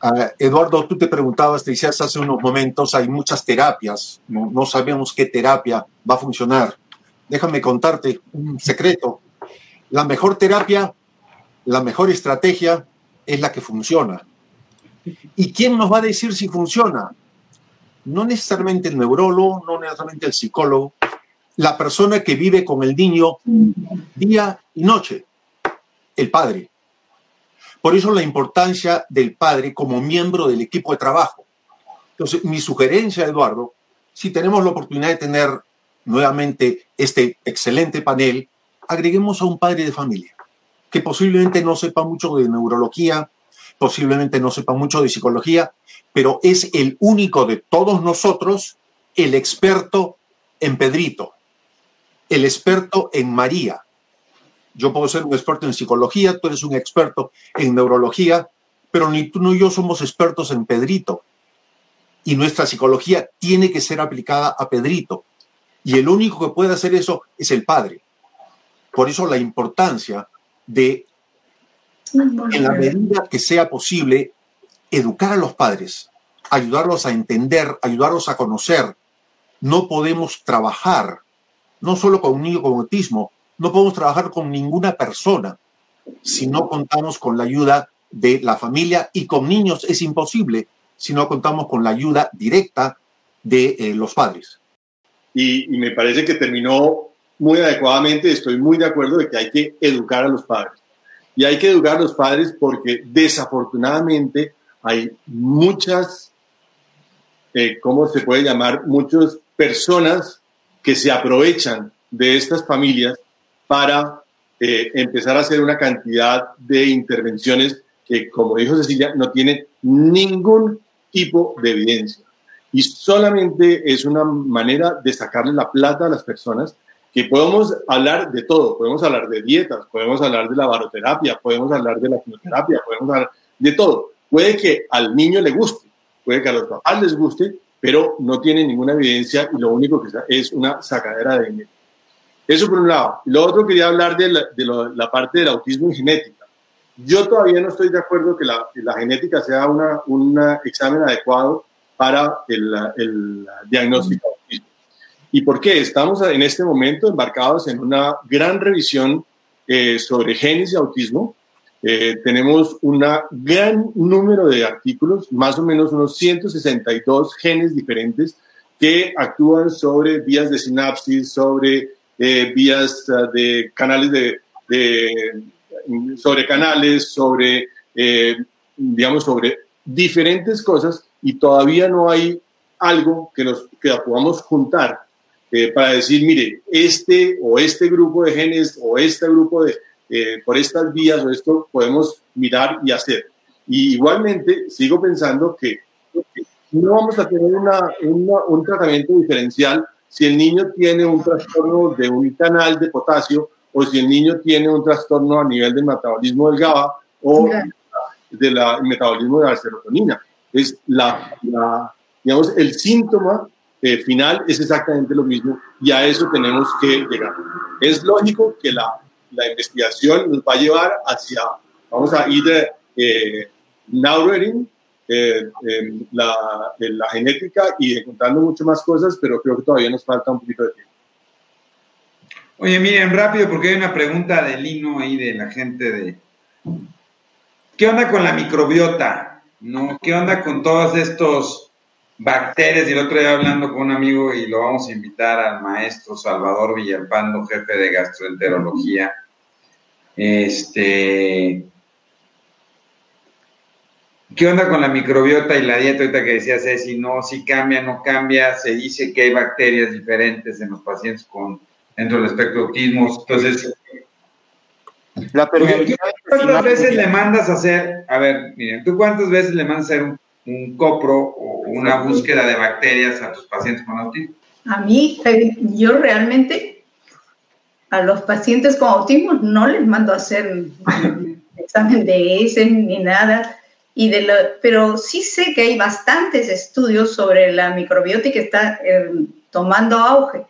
Ah, Eduardo, tú te preguntabas, te decías hace unos momentos, hay muchas terapias, no, no sabemos qué terapia va a funcionar. Déjame contarte un secreto. La mejor terapia, la mejor estrategia es la que funciona. ¿Y quién nos va a decir si funciona? No necesariamente el neurólogo, no necesariamente el psicólogo, la persona que vive con el niño día y noche, el padre. Por eso la importancia del padre como miembro del equipo de trabajo. Entonces, mi sugerencia, Eduardo, si tenemos la oportunidad de tener nuevamente este excelente panel, agreguemos a un padre de familia, que posiblemente no sepa mucho de neurología, posiblemente no sepa mucho de psicología, pero es el único de todos nosotros, el experto en Pedrito, el experto en María. Yo puedo ser un experto en psicología, tú eres un experto en neurología, pero ni tú ni yo somos expertos en Pedrito. Y nuestra psicología tiene que ser aplicada a Pedrito. Y el único que puede hacer eso es el padre. Por eso la importancia de, en la medida que sea posible, educar a los padres, ayudarlos a entender, ayudarlos a conocer. No podemos trabajar no solo con un niño con autismo, no podemos trabajar con ninguna persona si no contamos con la ayuda de la familia y con niños es imposible si no contamos con la ayuda directa de eh, los padres. Y, y, me parece que terminó muy adecuadamente, estoy muy de acuerdo de que hay que educar a los padres. Y hay que educar a los padres porque desafortunadamente hay muchas, eh, ¿cómo se puede llamar? Muchas personas que se aprovechan de estas familias para eh, empezar a hacer una cantidad de intervenciones que, como dijo Cecilia, no tienen ningún tipo de evidencia. Y solamente es una manera de sacarle la plata a las personas que podemos hablar de todo, podemos hablar de dietas, podemos hablar de la baroterapia, podemos hablar de la quimioterapia, podemos hablar de todo. Puede que al niño le guste, puede que a los papás les guste, pero no tiene ninguna evidencia y lo único que es una sacadera de dinero. Eso por un lado. Lo otro quería hablar de la, parte del autismo y genética. Yo todavía no estoy de acuerdo que la, genética sea un examen adecuado para el, diagnóstico de autismo. ¿Y por qué? Estamos en este momento embarcados en una gran revisión eh, sobre genes y autismo. Eh, tenemos un gran número de artículos, más o menos unos 162 genes diferentes que actúan sobre vías de sinapsis, sobre eh, vías uh, de canales de, de, sobre canales, sobre, digamos, sobre diferentes cosas y todavía no hay algo que, nos, que podamos juntar eh, para decir, mire, este o este grupo de genes o este grupo de, eh, por estas vías o esto podemos mirar y hacer. Y igualmente sigo pensando que no vamos a tener una, un tratamiento diferencial si el niño tiene un trastorno de un canal de potasio o si el niño tiene un trastorno a nivel del metabolismo del GABA o del metabolismo de la serotonina. Es la, la digamos, el síntoma eh, final es exactamente lo mismo y a eso tenemos que llegar. Es lógico que la, la investigación nos va a llevar hacia, vamos a ir de eh, eh, la, la, genética y encontrando muchas más cosas, pero creo que todavía nos falta un poquito de tiempo. Oye, miren, rápido, porque hay una pregunta de Lino ahí de la gente de... ¿Qué onda con la microbiota? ¿No? ¿Qué onda con todos estos bacterias. Y el otro día hablando con un amigo y lo vamos a invitar al maestro Salvador Villalpando, jefe de gastroenterología. Este. ¿Qué onda con la microbiota y la dieta ahorita que decía Ceci? No, si cambia, no cambia. Se dice que hay bacterias diferentes en los pacientes con dentro del espectro de autismo. Entonces, la ¿cuántas veces le mandas a hacer? A ver, miren, ¿tú cuántas veces le mandas a hacer un un copro o una búsqueda de bacterias a tus pacientes con autismo? A mí, eh, yo realmente a los pacientes con autismo no les mando a hacer examen de ese ni nada. Y de lo, pero sí sé que hay bastantes estudios sobre la microbiota que está eh, tomando auge,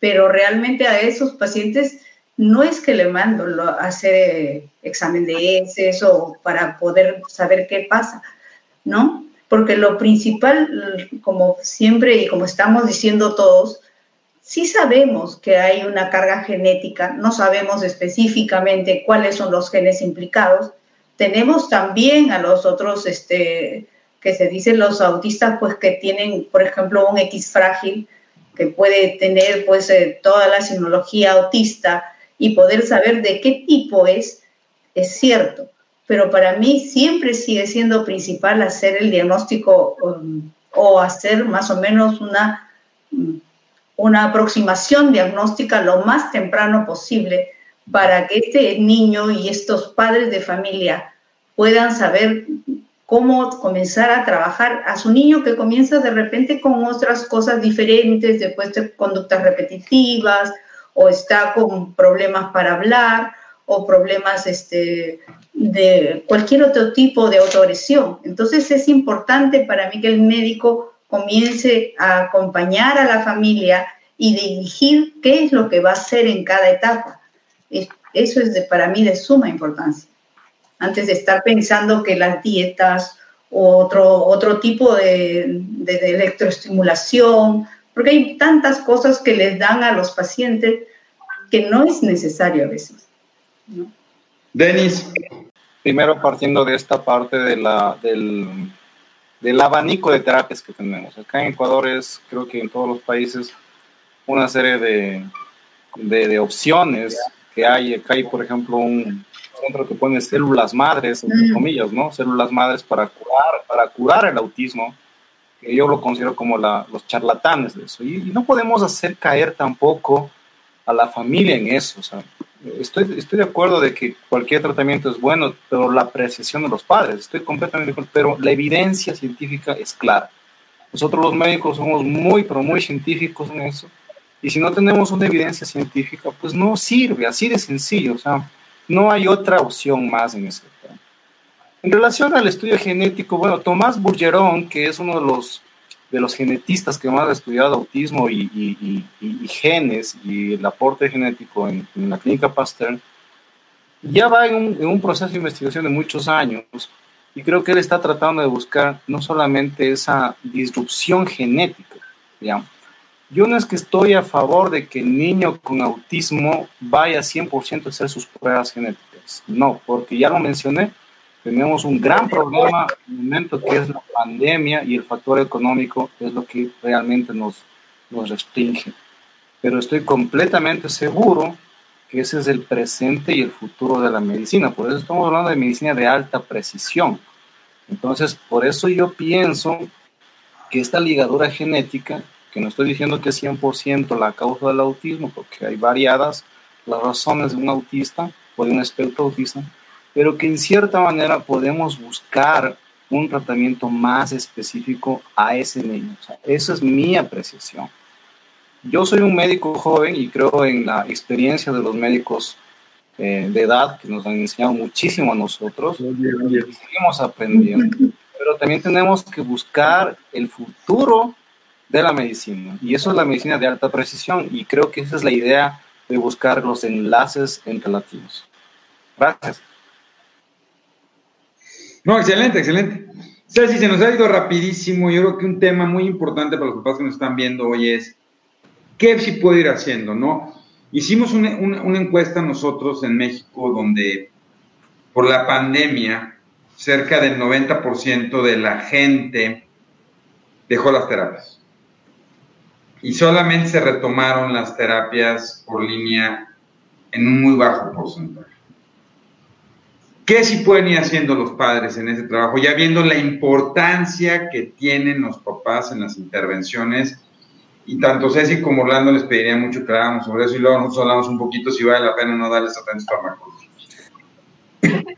pero realmente a esos pacientes no es que le mando a hacer examen de heces o para poder saber qué pasa, ¿no? Porque lo principal, como siempre y como estamos diciendo todos, sí sabemos que hay una carga genética, no sabemos específicamente cuáles son los genes implicados. Tenemos también a los otros, este, que se dicen los autistas, pues que tienen, por ejemplo, un X frágil, que puede tener pues eh, toda la sinología autista y poder saber de qué tipo es, es cierto pero para mí siempre sigue siendo principal hacer el diagnóstico um, o hacer más o menos una, mm, una aproximación diagnóstica lo más temprano posible para que este niño y estos padres de familia puedan saber cómo comenzar a trabajar a su niño que comienza de repente con otras cosas diferentes, después de conductas repetitivas o está con problemas para hablar o problemas este, de cualquier otro tipo de autoagresión. Entonces es importante para mí que el médico comience a acompañar a la familia y dirigir qué es lo que va a hacer en cada etapa. Eso es para mí de suma importancia. Antes de estar pensando que las dietas o otro, otro tipo de electroestimulación, porque hay tantas cosas que les dan a los pacientes que no es necesario a veces. Denis. Primero partiendo de esta parte de la, del, del abanico de terapias que tenemos. Acá en Ecuador es, creo que en todos los países, una serie de, de, opciones que hay. Acá hay, por ejemplo, un centro que pone células madres, entre mm. comillas, ¿no? Células madres para curar, para curar el autismo, que yo lo considero como la, los charlatanes de eso. Y, y, no podemos hacer caer tampoco a la familia en eso. O sea, estoy, estoy de acuerdo de que cualquier tratamiento es bueno, pero la apreciación de los padres, estoy completamente de acuerdo, pero la evidencia científica es clara. Nosotros los médicos somos muy, pero muy científicos en eso. Y si no tenemos una evidencia científica, pues no sirve, así de sencillo. O sea, no hay otra opción más en eso. En relación al estudio genético, bueno, Tomás Bourgeron, que es uno de los de los genetistas que más ha estudiado autismo y, genes y el aporte genético en, la clínica Pasteur, ya va en un, proceso de investigación de muchos años y creo que él está tratando de buscar no solamente esa disrupción genética, yo no es que estoy a favor de que el niño con autismo vaya 100% a hacer sus pruebas genéticas. No, porque ya lo mencioné, tenemos un gran problema en el momento que es la pandemia y el factor económico es lo que realmente nos, nos restringe. Pero estoy completamente seguro que ese es el presente y el futuro de la medicina. Por eso estamos hablando de medicina de alta precisión. Entonces, por eso yo pienso que esta ligadura genética que no estoy diciendo que es 100% la causa del autismo, porque hay variadas las razones de un autista o de un espectro autista, pero que en cierta manera podemos buscar un tratamiento más específico a ese niño. O sea, esa es mi apreciación. Yo soy un médico joven y creo en la experiencia de los médicos eh, de edad que nos han enseñado muchísimo a nosotros. Seguimos aprendiendo, pero también tenemos que buscar el futuro de la medicina. Y eso es la medicina de alta precisión y creo que esa es la idea de buscar los enlaces entre latinos. Gracias. No, excelente, excelente. Ceci, se nos ha ido rapidísimo. Yo creo que un tema muy importante para los papás que nos están viendo hoy es qué sí puede ir haciendo, ¿no? Hicimos una, una encuesta nosotros en México donde por la pandemia cerca del 90% de la gente dejó las terapias y solamente se retomaron las terapias por línea en un muy bajo porcentaje. ¿Qué sí pueden ir haciendo los padres en ese trabajo? Ya viendo la importancia que tienen los papás en las intervenciones, y tanto Ceci como Orlando les pediría mucho que habláramos sobre eso, y luego nosotros hablamos un poquito si vale la pena no darles atención fármacos.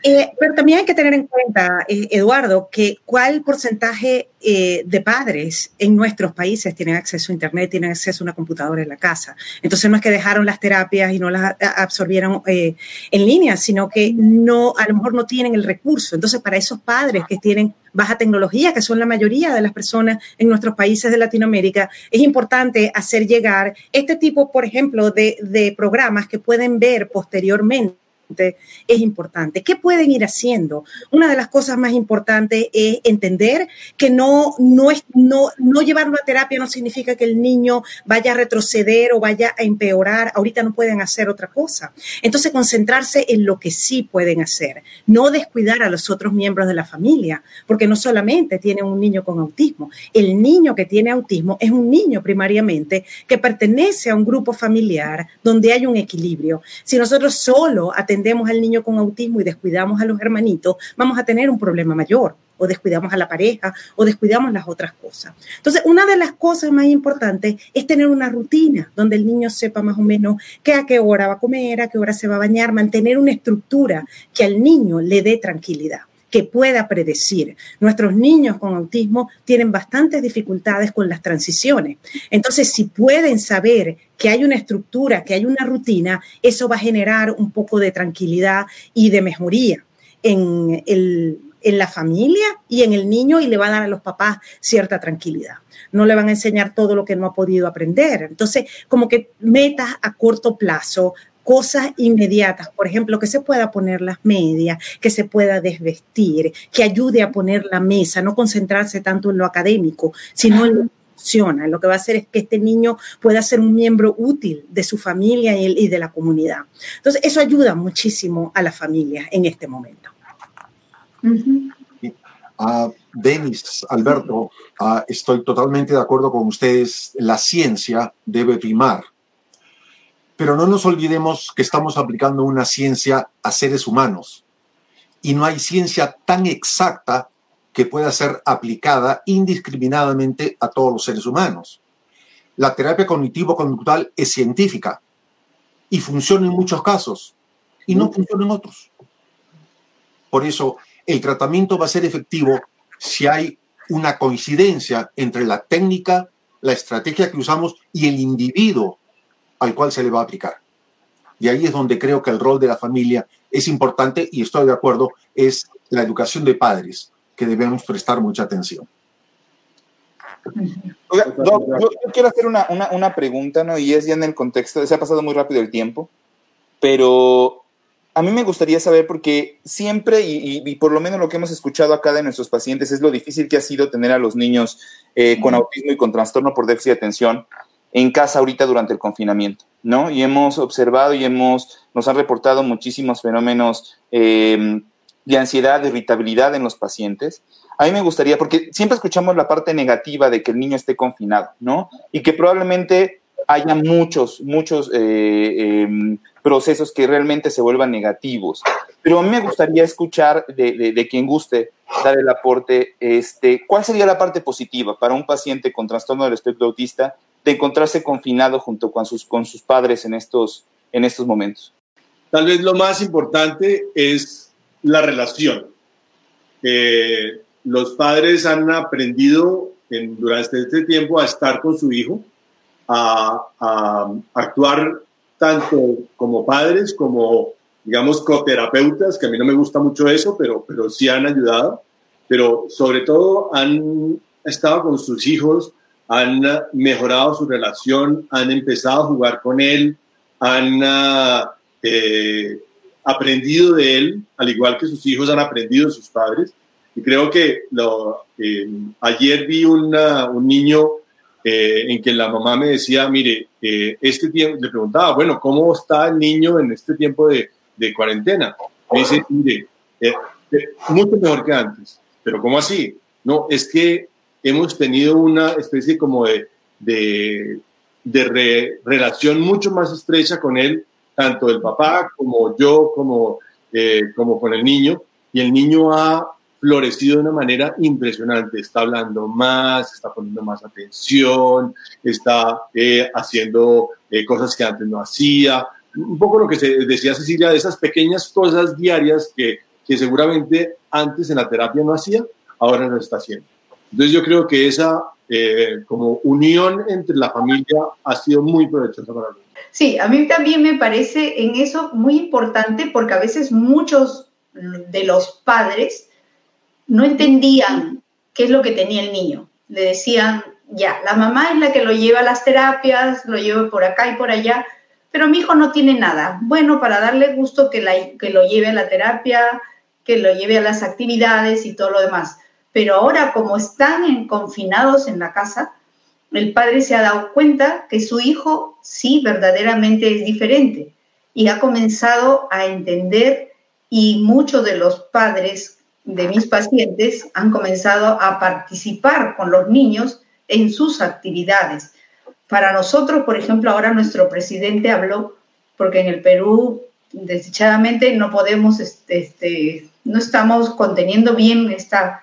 Eh, pero también hay que tener en cuenta, eh, Eduardo, que cuál porcentaje eh, de padres en nuestros países tienen acceso a Internet, tienen acceso a una computadora en la casa. Entonces no es que dejaron las terapias y no las absorbieron en línea, sino que no, a lo mejor no tienen el recurso. Entonces para esos padres que tienen baja tecnología, que son la mayoría de las personas en nuestros países de Latinoamérica, es importante hacer llegar este tipo, por ejemplo, de programas que pueden ver posteriormente es importante. ¿Qué pueden ir haciendo? Una de las cosas más importantes es entender que no, no, es, no, no llevarlo a terapia no significa que el niño vaya a retroceder o vaya a empeorar. Ahorita no pueden hacer otra cosa. Entonces, concentrarse en lo que sí pueden hacer. No descuidar a los otros miembros de la familia, porque no solamente tiene un niño con autismo. El niño que tiene autismo es un niño primariamente que pertenece a un grupo familiar donde hay un equilibrio. Si nosotros solo atendemos atendemos al niño con autismo y descuidamos a los hermanitos, vamos a tener un problema mayor o descuidamos a la pareja o descuidamos las otras cosas. Entonces, una de las cosas más importantes es tener una rutina donde el niño sepa más o menos qué a qué hora va a comer, a qué hora se va a bañar, mantener una estructura que al niño le dé tranquilidad que pueda predecir. Nuestros niños con autismo tienen bastantes dificultades con las transiciones. Entonces, si pueden saber que hay una estructura, que hay una rutina, eso va a generar un poco de tranquilidad y de mejoría en, en la familia y en el niño y le va a dar a los papás cierta tranquilidad. No le van a enseñar todo lo que no ha podido aprender. Entonces, como que metas a corto plazo, cosas inmediatas, por ejemplo, que se pueda poner las medias, que se pueda desvestir, que ayude a poner la mesa, no concentrarse tanto en lo académico, sino en lo que funciona. Lo que va a hacer es que este niño pueda ser un miembro útil de su familia y de la comunidad. Entonces, eso ayuda muchísimo a la familia en este momento. Denis, Alberto, estoy totalmente de acuerdo con ustedes. La ciencia debe primar pero no nos olvidemos que estamos aplicando una ciencia a seres humanos y no hay ciencia tan exacta que pueda ser aplicada indiscriminadamente a todos los seres humanos. La terapia cognitivo-conductual es científica y funciona en muchos casos y no funciona en otros. Por eso, el tratamiento va a ser efectivo si hay una coincidencia entre la técnica, la estrategia que usamos y el individuo al cual se le va a aplicar. Y ahí es donde creo que el rol de la familia es importante y estoy de acuerdo, es la educación de padres, que debemos prestar mucha atención. yo, quiero hacer una, una, pregunta, ¿no? Y es ya en el contexto, se ha pasado muy rápido el tiempo, pero a mí me gustaría saber, porque siempre, y, por lo menos lo que hemos escuchado acá de nuestros pacientes, es lo difícil que ha sido tener a los niños eh, con autismo y con trastorno por déficit de atención en casa ahorita durante el confinamiento, ¿no? Y hemos observado y hemos, nos han reportado muchísimos fenómenos eh, de ansiedad, de irritabilidad en los pacientes. A mí me gustaría, porque siempre escuchamos la parte negativa de que el niño esté confinado, ¿no? Y que probablemente haya muchos, muchos eh, em, procesos que realmente se vuelvan negativos. Pero a mí me gustaría escuchar de, de, quien guste dar el aporte, este, ¿cuál sería la parte positiva para un paciente con trastorno del espectro autista de encontrarse confinado junto con sus, con sus padres en estos, en estos momentos? Tal vez lo más importante es la relación. Eh, los padres han aprendido en, durante este tiempo a estar con su hijo, a, a actuar tanto como padres como, digamos, coterapeutas, que a mí no me gusta mucho eso, pero, pero sí han ayudado, pero sobre todo han estado con sus hijos, han mejorado su relación, han empezado a jugar con él, han eh, aprendido de él, al igual que sus hijos han aprendido de sus padres. Y creo que lo, eh, ayer vi una, un niño eh, en que la mamá me decía, mire, eh, este tiempo, le preguntaba, bueno, ¿cómo está el niño en este tiempo de, de cuarentena? Me dice, mire, mucho mejor que antes. Pero ¿cómo así? No, es que hemos tenido una especie como de, de, relación mucho más estrecha con él, tanto el papá como yo, como, como con el niño, y el niño ha florecido de una manera impresionante. Está hablando más, está poniendo más atención, está eh, haciendo eh, cosas que antes no hacía. Un poco lo que se decía Cecilia, de esas pequeñas cosas diarias que, que seguramente antes en la terapia no hacía, ahora lo está haciendo. Entonces yo creo que esa eh, como unión entre la familia ha sido muy provechosa para mí. Sí, a mí también me parece en eso muy importante porque a veces muchos de los padres no entendían qué es lo que tenía el niño. Le decían, ya, la mamá es la que lo lleva a las terapias, lo lleva por acá y por allá, pero mi hijo no tiene nada. Bueno, para darle gusto que, lo lleve a la terapia, que lo lleve a las actividades y todo lo demás. Pero ahora, como están confinados en la casa, el padre se ha dado cuenta que su hijo sí verdaderamente es diferente y ha comenzado a entender y muchos de los padres de mis pacientes han comenzado a participar con los niños en sus actividades. Para nosotros, por ejemplo, ahora nuestro presidente habló, porque en el Perú, desdichadamente, no podemos, este, este no estamos conteniendo bien esta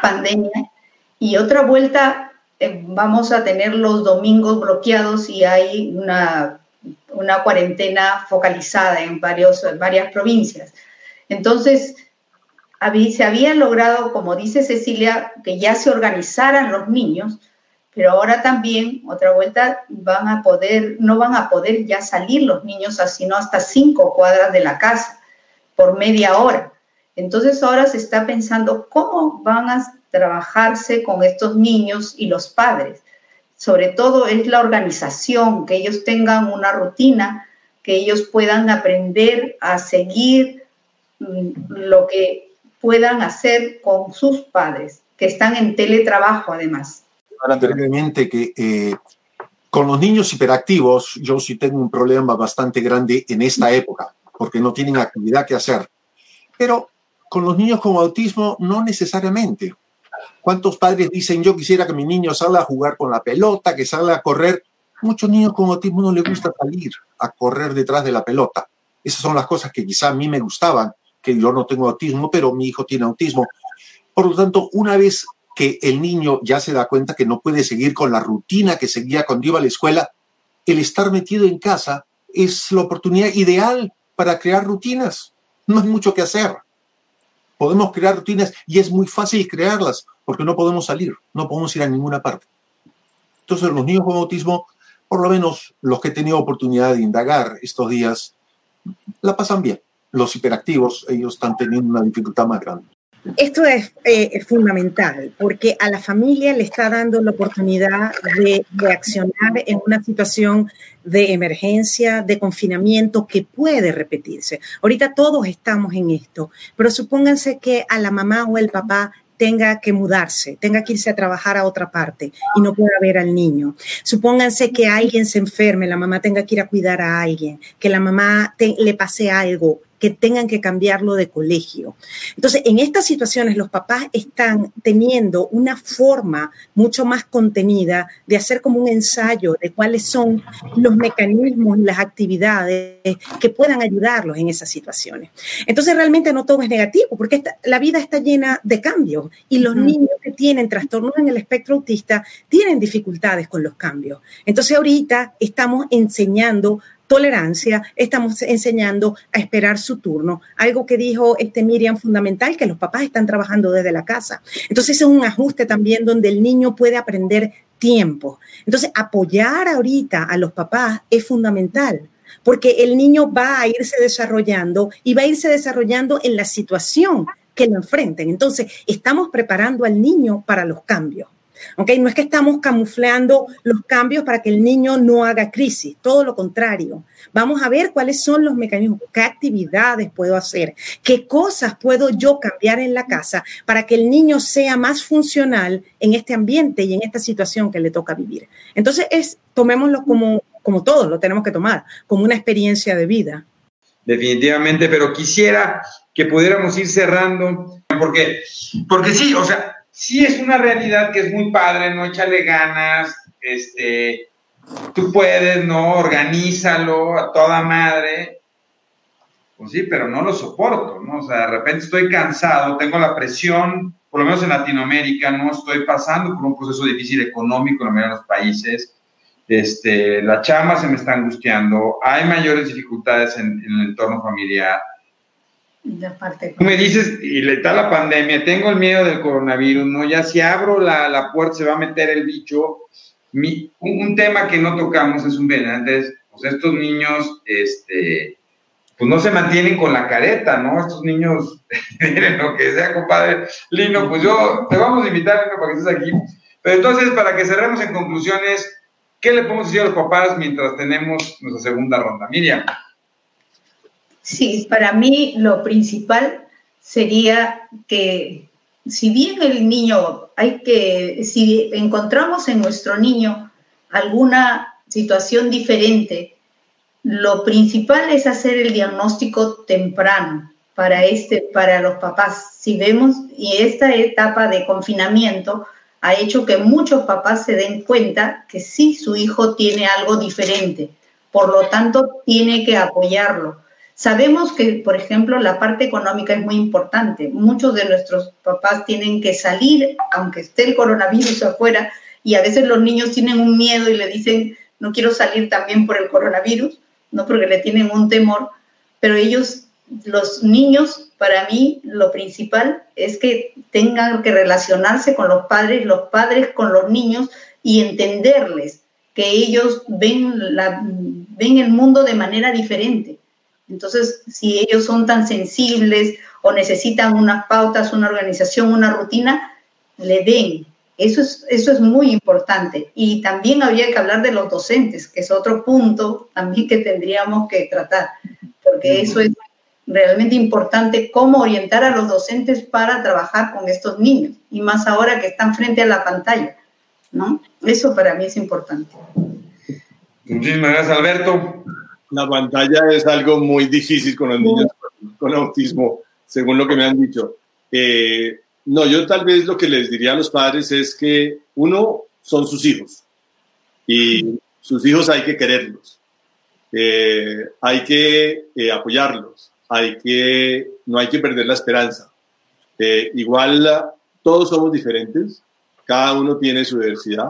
pandemia. Y otra vuelta, eh, vamos a tener los domingos bloqueados y hay una, una cuarentena focalizada en, varios, en varias provincias. Entonces, se había logrado, como dice Cecilia, que ya se organizaran los niños, pero ahora también, otra vuelta, van a poder, no van a poder ya salir los niños sino hasta cinco cuadras de la casa por media hora. Entonces ahora se está pensando cómo van a trabajarse con estos niños y los padres. Sobre todo es la organización, que ellos tengan una rutina, que ellos puedan aprender a seguir mm, lo que puedan hacer con sus padres, que están en teletrabajo además. Brevemente que eh, con los niños hiperactivos yo sí tengo un problema bastante grande en esta época, porque no tienen actividad que hacer. Pero con los niños con autismo no necesariamente. ¿Cuántos padres dicen yo quisiera que mi niño salga a jugar con la pelota, que salga a correr? Muchos niños con autismo no les gusta salir a correr detrás de la pelota. Esas son las cosas que quizá a mí me gustaban que yo no tengo autismo, pero mi hijo tiene autismo. Por lo tanto, una vez que el niño ya se da cuenta que no puede seguir con la rutina que seguía cuando iba a la escuela, el estar metido en casa es la oportunidad ideal para crear rutinas. No hay mucho que hacer. Podemos crear rutinas y es muy fácil crearlas porque no podemos salir, no podemos ir a ninguna parte. Entonces los niños con autismo, por lo menos los que he tenido oportunidad de indagar estos días, la pasan bien los hiperactivos, ellos están teniendo una dificultad más grande. Esto es, eh, fundamental porque a la familia le está dando la oportunidad de reaccionar en una situación de emergencia, de confinamiento que puede repetirse. Ahorita todos estamos en esto, pero supónganse que a la mamá o el papá tenga que mudarse, tenga que irse a trabajar a otra parte y no pueda ver al niño. Supónganse que alguien se enferme, la mamá tenga que ir a cuidar a alguien, que la mamá le pase algo que tengan que cambiarlo de colegio. Entonces, en estas situaciones los papás están teniendo una forma mucho más contenida de hacer como un ensayo de cuáles son los mecanismos y las actividades que puedan ayudarlos en esas situaciones. Entonces, realmente no todo es negativo, porque la vida está llena de cambios y los niños que tienen trastornos en el espectro autista tienen dificultades con los cambios. Entonces, ahorita estamos enseñando tolerancia, estamos enseñando a esperar su turno. Algo que dijo este Miriam fundamental, que los papás están trabajando desde la casa. Entonces es un ajuste también donde el niño puede aprender tiempo. Entonces apoyar ahorita a los papás es fundamental porque el niño va a irse desarrollando y va a irse desarrollando en la situación que lo enfrenten. Entonces, estamos preparando al niño para los cambios. No es que estamos camuflando los cambios para que el niño no haga crisis, todo lo contrario. Vamos a ver cuáles son los mecanismos, qué actividades puedo hacer, qué cosas puedo yo cambiar en la casa para que el niño sea más funcional en este ambiente y en esta situación que le toca vivir. Entonces, es, tomémoslo como, como todos lo tenemos que tomar, como una experiencia de vida. Definitivamente, pero quisiera que pudiéramos ir cerrando, porque, porque sí, o sea, sí es una realidad que es muy padre, no échale ganas, este, tú puedes, ¿no? Organízalo a toda madre. Pues sí, pero no lo soporto, ¿no? O sea, de repente estoy cansado, tengo la presión, por lo menos en Latinoamérica, no estoy pasando por un proceso difícil económico en la mayoría de los países. Este, la chama se me está angustiando, hay mayores dificultades en el entorno familiar Tú me dices, y le está la pandemia, tengo el miedo del coronavirus, ¿no? Ya si abro la, la puerta se va a meter el bicho. Mi, un, tema que no tocamos es un bien, antes, pues estos niños, este, pues no se mantienen con la careta, ¿no? Estos niños, miren lo que sea, compadre. Lino, pues yo te vamos a invitar, Lino, para que estés aquí. Pero entonces, para que cerremos en conclusiones, ¿qué le podemos decir a los papás mientras tenemos nuestra segunda ronda? Miriam. Sí, para mí lo principal sería que si bien el niño, hay que, si encontramos en nuestro niño alguna situación diferente, lo principal es hacer el diagnóstico temprano para, este, para los papás. Si vemos, y esta etapa de confinamiento ha hecho que muchos papás se den cuenta que sí, su hijo tiene algo diferente, por lo tanto, tiene que apoyarlo Sabemos que, por ejemplo, la parte económica es muy importante. Muchos de nuestros papás tienen que salir, aunque esté el coronavirus afuera, y a veces los niños tienen un miedo y le dicen, no quiero salir también por el coronavirus, no porque le tienen un temor, pero ellos, los niños, para mí lo principal es que tengan que relacionarse con los padres, los padres con los niños y entenderles que ellos ven, la, ven el mundo de manera diferente entonces, si ellos son tan sensibles o necesitan unas pautas, una organización, una rutina, le den. Eso es, eso es muy importante. Y también habría que hablar de los docentes, que es otro punto también que tendríamos que tratar, porque eso es realmente importante, cómo orientar a los docentes para trabajar con estos niños, y más ahora que están frente a la pantalla, ¿no? Eso para mí es importante. Muchísimas gracias, Alberto la pantalla es algo muy difícil con los niños con autismo, según lo que me han dicho. Eh, no, yo tal vez lo que les diría a los padres es que uno son sus hijos. Y sus hijos hay que quererlos, eh, hay que eh, apoyarlos, hay que, no hay que perder la esperanza. igual todos somos diferentes, cada uno tiene su diversidad.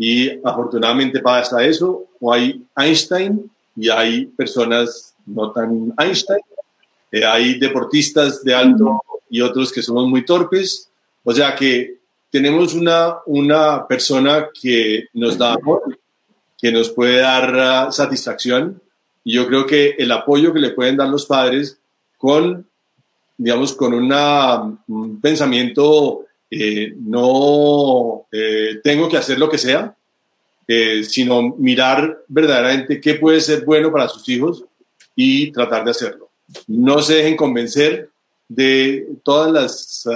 Y afortunadamente pasa eso, o hay Einstein y hay personas no tan Einstein, eh, hay deportistas de alto y otros que somos muy torpes, o sea que tenemos una, una persona que nos da amor, que nos puede dar uh, satisfacción. Y yo creo que el apoyo que le pueden dar los padres con, digamos, con una, un pensamiento eh, no eh, tengo que hacer lo que sea, eh, sino mirar verdaderamente qué puede ser bueno para sus hijos y tratar de hacerlo. No se dejen convencer de todas las,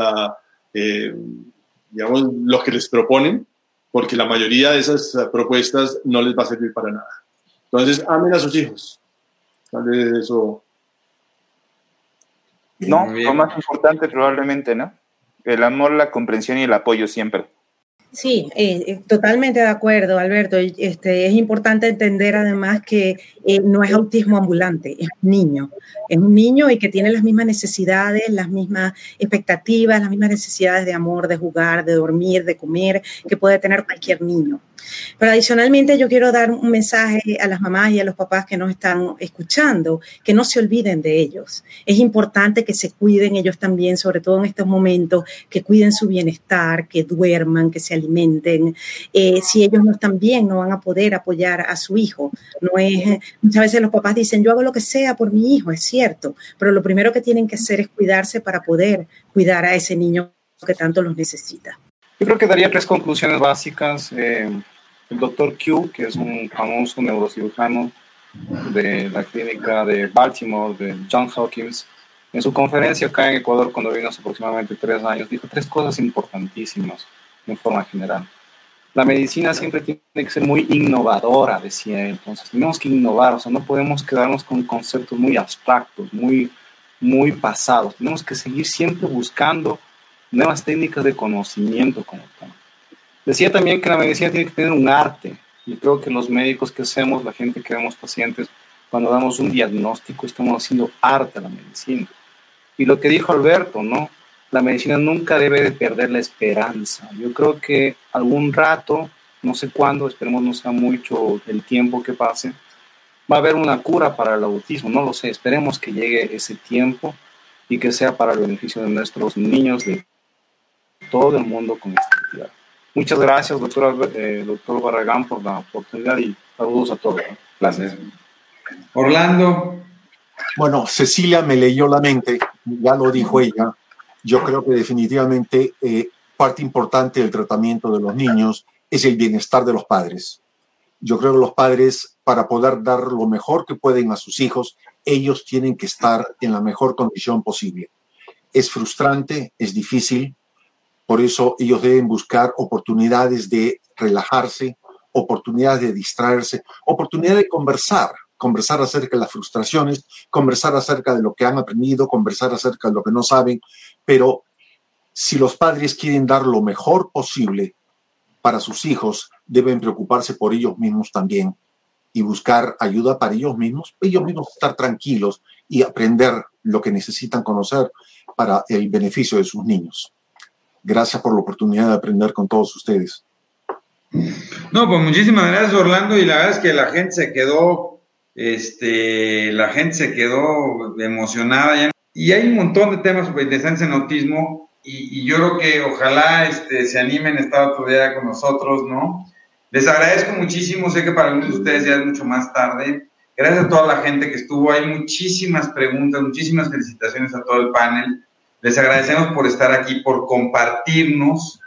eh, digamos, lo que les proponen, porque la mayoría de esas propuestas no les va a servir para nada. Entonces, amen a sus hijos. Tal eso. No, lo más importante probablemente, ¿no? El amor, la comprensión y el apoyo siempre. Sí, eh, eh, totalmente de acuerdo, Alberto. Este, es importante entender además que eh, no es autismo ambulante, es un niño. Es un niño y que tiene las mismas necesidades, las mismas expectativas, las mismas necesidades de amor, de jugar, de dormir, de comer, que puede tener cualquier niño. Pero adicionalmente yo quiero dar un mensaje a las mamás y a los papás que nos están escuchando, que no se olviden de ellos. Es importante que se cuiden ellos también, sobre todo en estos momentos, que cuiden su bienestar, que duerman, que se alimenten. Eh, si ellos no están bien, no van a poder apoyar a su hijo. No es, muchas veces los papás dicen, yo hago lo que sea por mi hijo, es cierto, pero lo primero que tienen que hacer es cuidarse para poder cuidar a ese niño que tanto los necesita. Yo creo que daría tres conclusiones básicas. Eh, el doctor Q, que es un famoso neurocirujano de la clínica de Baltimore, de Johns Hopkins, en su conferencia acá en Ecuador, cuando vino hace aproximadamente tres años, dijo tres cosas importantísimas en forma general. La medicina siempre tiene que ser muy innovadora, decía él. Entonces, tenemos que innovar, o sea, no podemos quedarnos con conceptos muy abstractos, muy, muy pasados. Tenemos que seguir siempre buscando nuevas técnicas de conocimiento como tal. Decía también que la medicina tiene que tener un arte. Y creo que los médicos que hacemos, la gente que vemos pacientes, cuando damos un diagnóstico, estamos haciendo arte a la medicina. Y lo que dijo Alberto, ¿no? La medicina nunca debe de perder la esperanza. Yo creo que algún rato, no sé cuándo, esperemos no sea mucho el tiempo que pase, va a haber una cura para el autismo, no lo sé, esperemos que llegue ese tiempo y que sea para el beneficio de nuestros niños de todo el mundo con entidad. Muchas gracias, doctor, eh, doctor Barragán, por la oportunidad y saludos a todos. Gracias. Orlando. Bueno, Cecilia me leyó la mente, ya lo dijo ella. Yo creo que definitivamente eh, parte importante del tratamiento de los niños es el bienestar de los padres. Yo creo que los padres, para poder dar lo mejor que pueden a sus hijos, ellos tienen que estar en la mejor condición posible. Es frustrante, es difícil, por eso ellos deben buscar oportunidades de relajarse, oportunidades de distraerse, oportunidades de conversar, conversar acerca de las frustraciones, conversar acerca de lo que han aprendido, conversar acerca de lo que no saben, pero si los padres quieren dar lo mejor posible para sus hijos, deben preocuparse por ellos mismos también y buscar ayuda para ellos mismos, ellos mismos estar tranquilos y aprender lo que necesitan conocer para el beneficio de sus niños. Gracias por la oportunidad de aprender con todos ustedes. No, pues muchísimas gracias Orlando y la verdad es que la gente se quedó, este, la gente se quedó emocionada y hay un montón de temas súper interesantes en autismo y, yo creo que ojalá este, se animen a estar otro día con nosotros, ¿no? Les agradezco muchísimo, sé que para algunos de ustedes ya es mucho más tarde. Gracias a toda la gente que estuvo, hay muchísimas preguntas, muchísimas felicitaciones a todo el panel. Les agradecemos por estar aquí, por compartirnos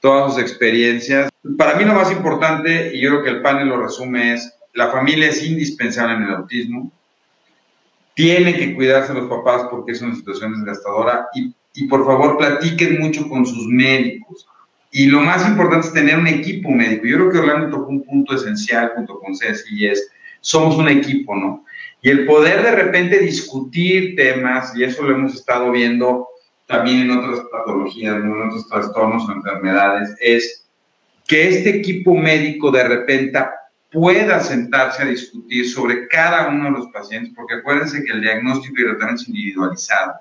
todas sus experiencias. Para mí lo más importante, y yo creo que el panel lo resume, es la familia es indispensable en el autismo. Tienen que cuidarse los papás porque es una situación desgastadora y, y por favor platiquen mucho con sus médicos. Y lo más importante es tener un equipo médico. Yo creo que Orlando tocó un punto esencial junto con Ceci y es, somos un equipo, ¿no? Y el poder de repente discutir temas, y eso lo hemos estado viendo también en otras patologías, en otros trastornos o enfermedades, es que este equipo médico de repente pueda sentarse a discutir sobre cada uno de los pacientes, porque acuérdense que el diagnóstico y el tratamiento es individualizado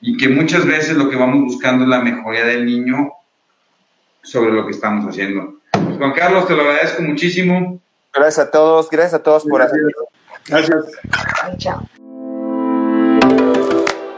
y que muchas veces lo que vamos buscando es la mejoría del niño sobre lo que estamos haciendo. Pues, Juan Carlos, te lo agradezco muchísimo. Gracias a todos, gracias a todos por hacerlo. Gracias. Chao.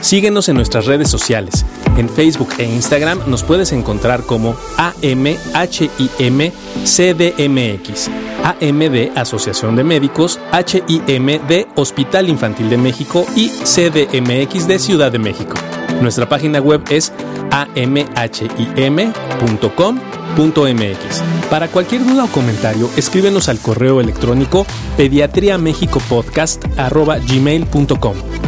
Síguenos en nuestras redes sociales. En Facebook e Instagram nos puedes encontrar como AMHIMCDMX, AM de Asociación de Médicos, HIM de Hospital Infantil de México y CDMX de Ciudad de México. Nuestra página web es amhim.com.mx. Para cualquier duda o comentario, escríbenos al correo electrónico pediatriamexicopodcast.gmail.com.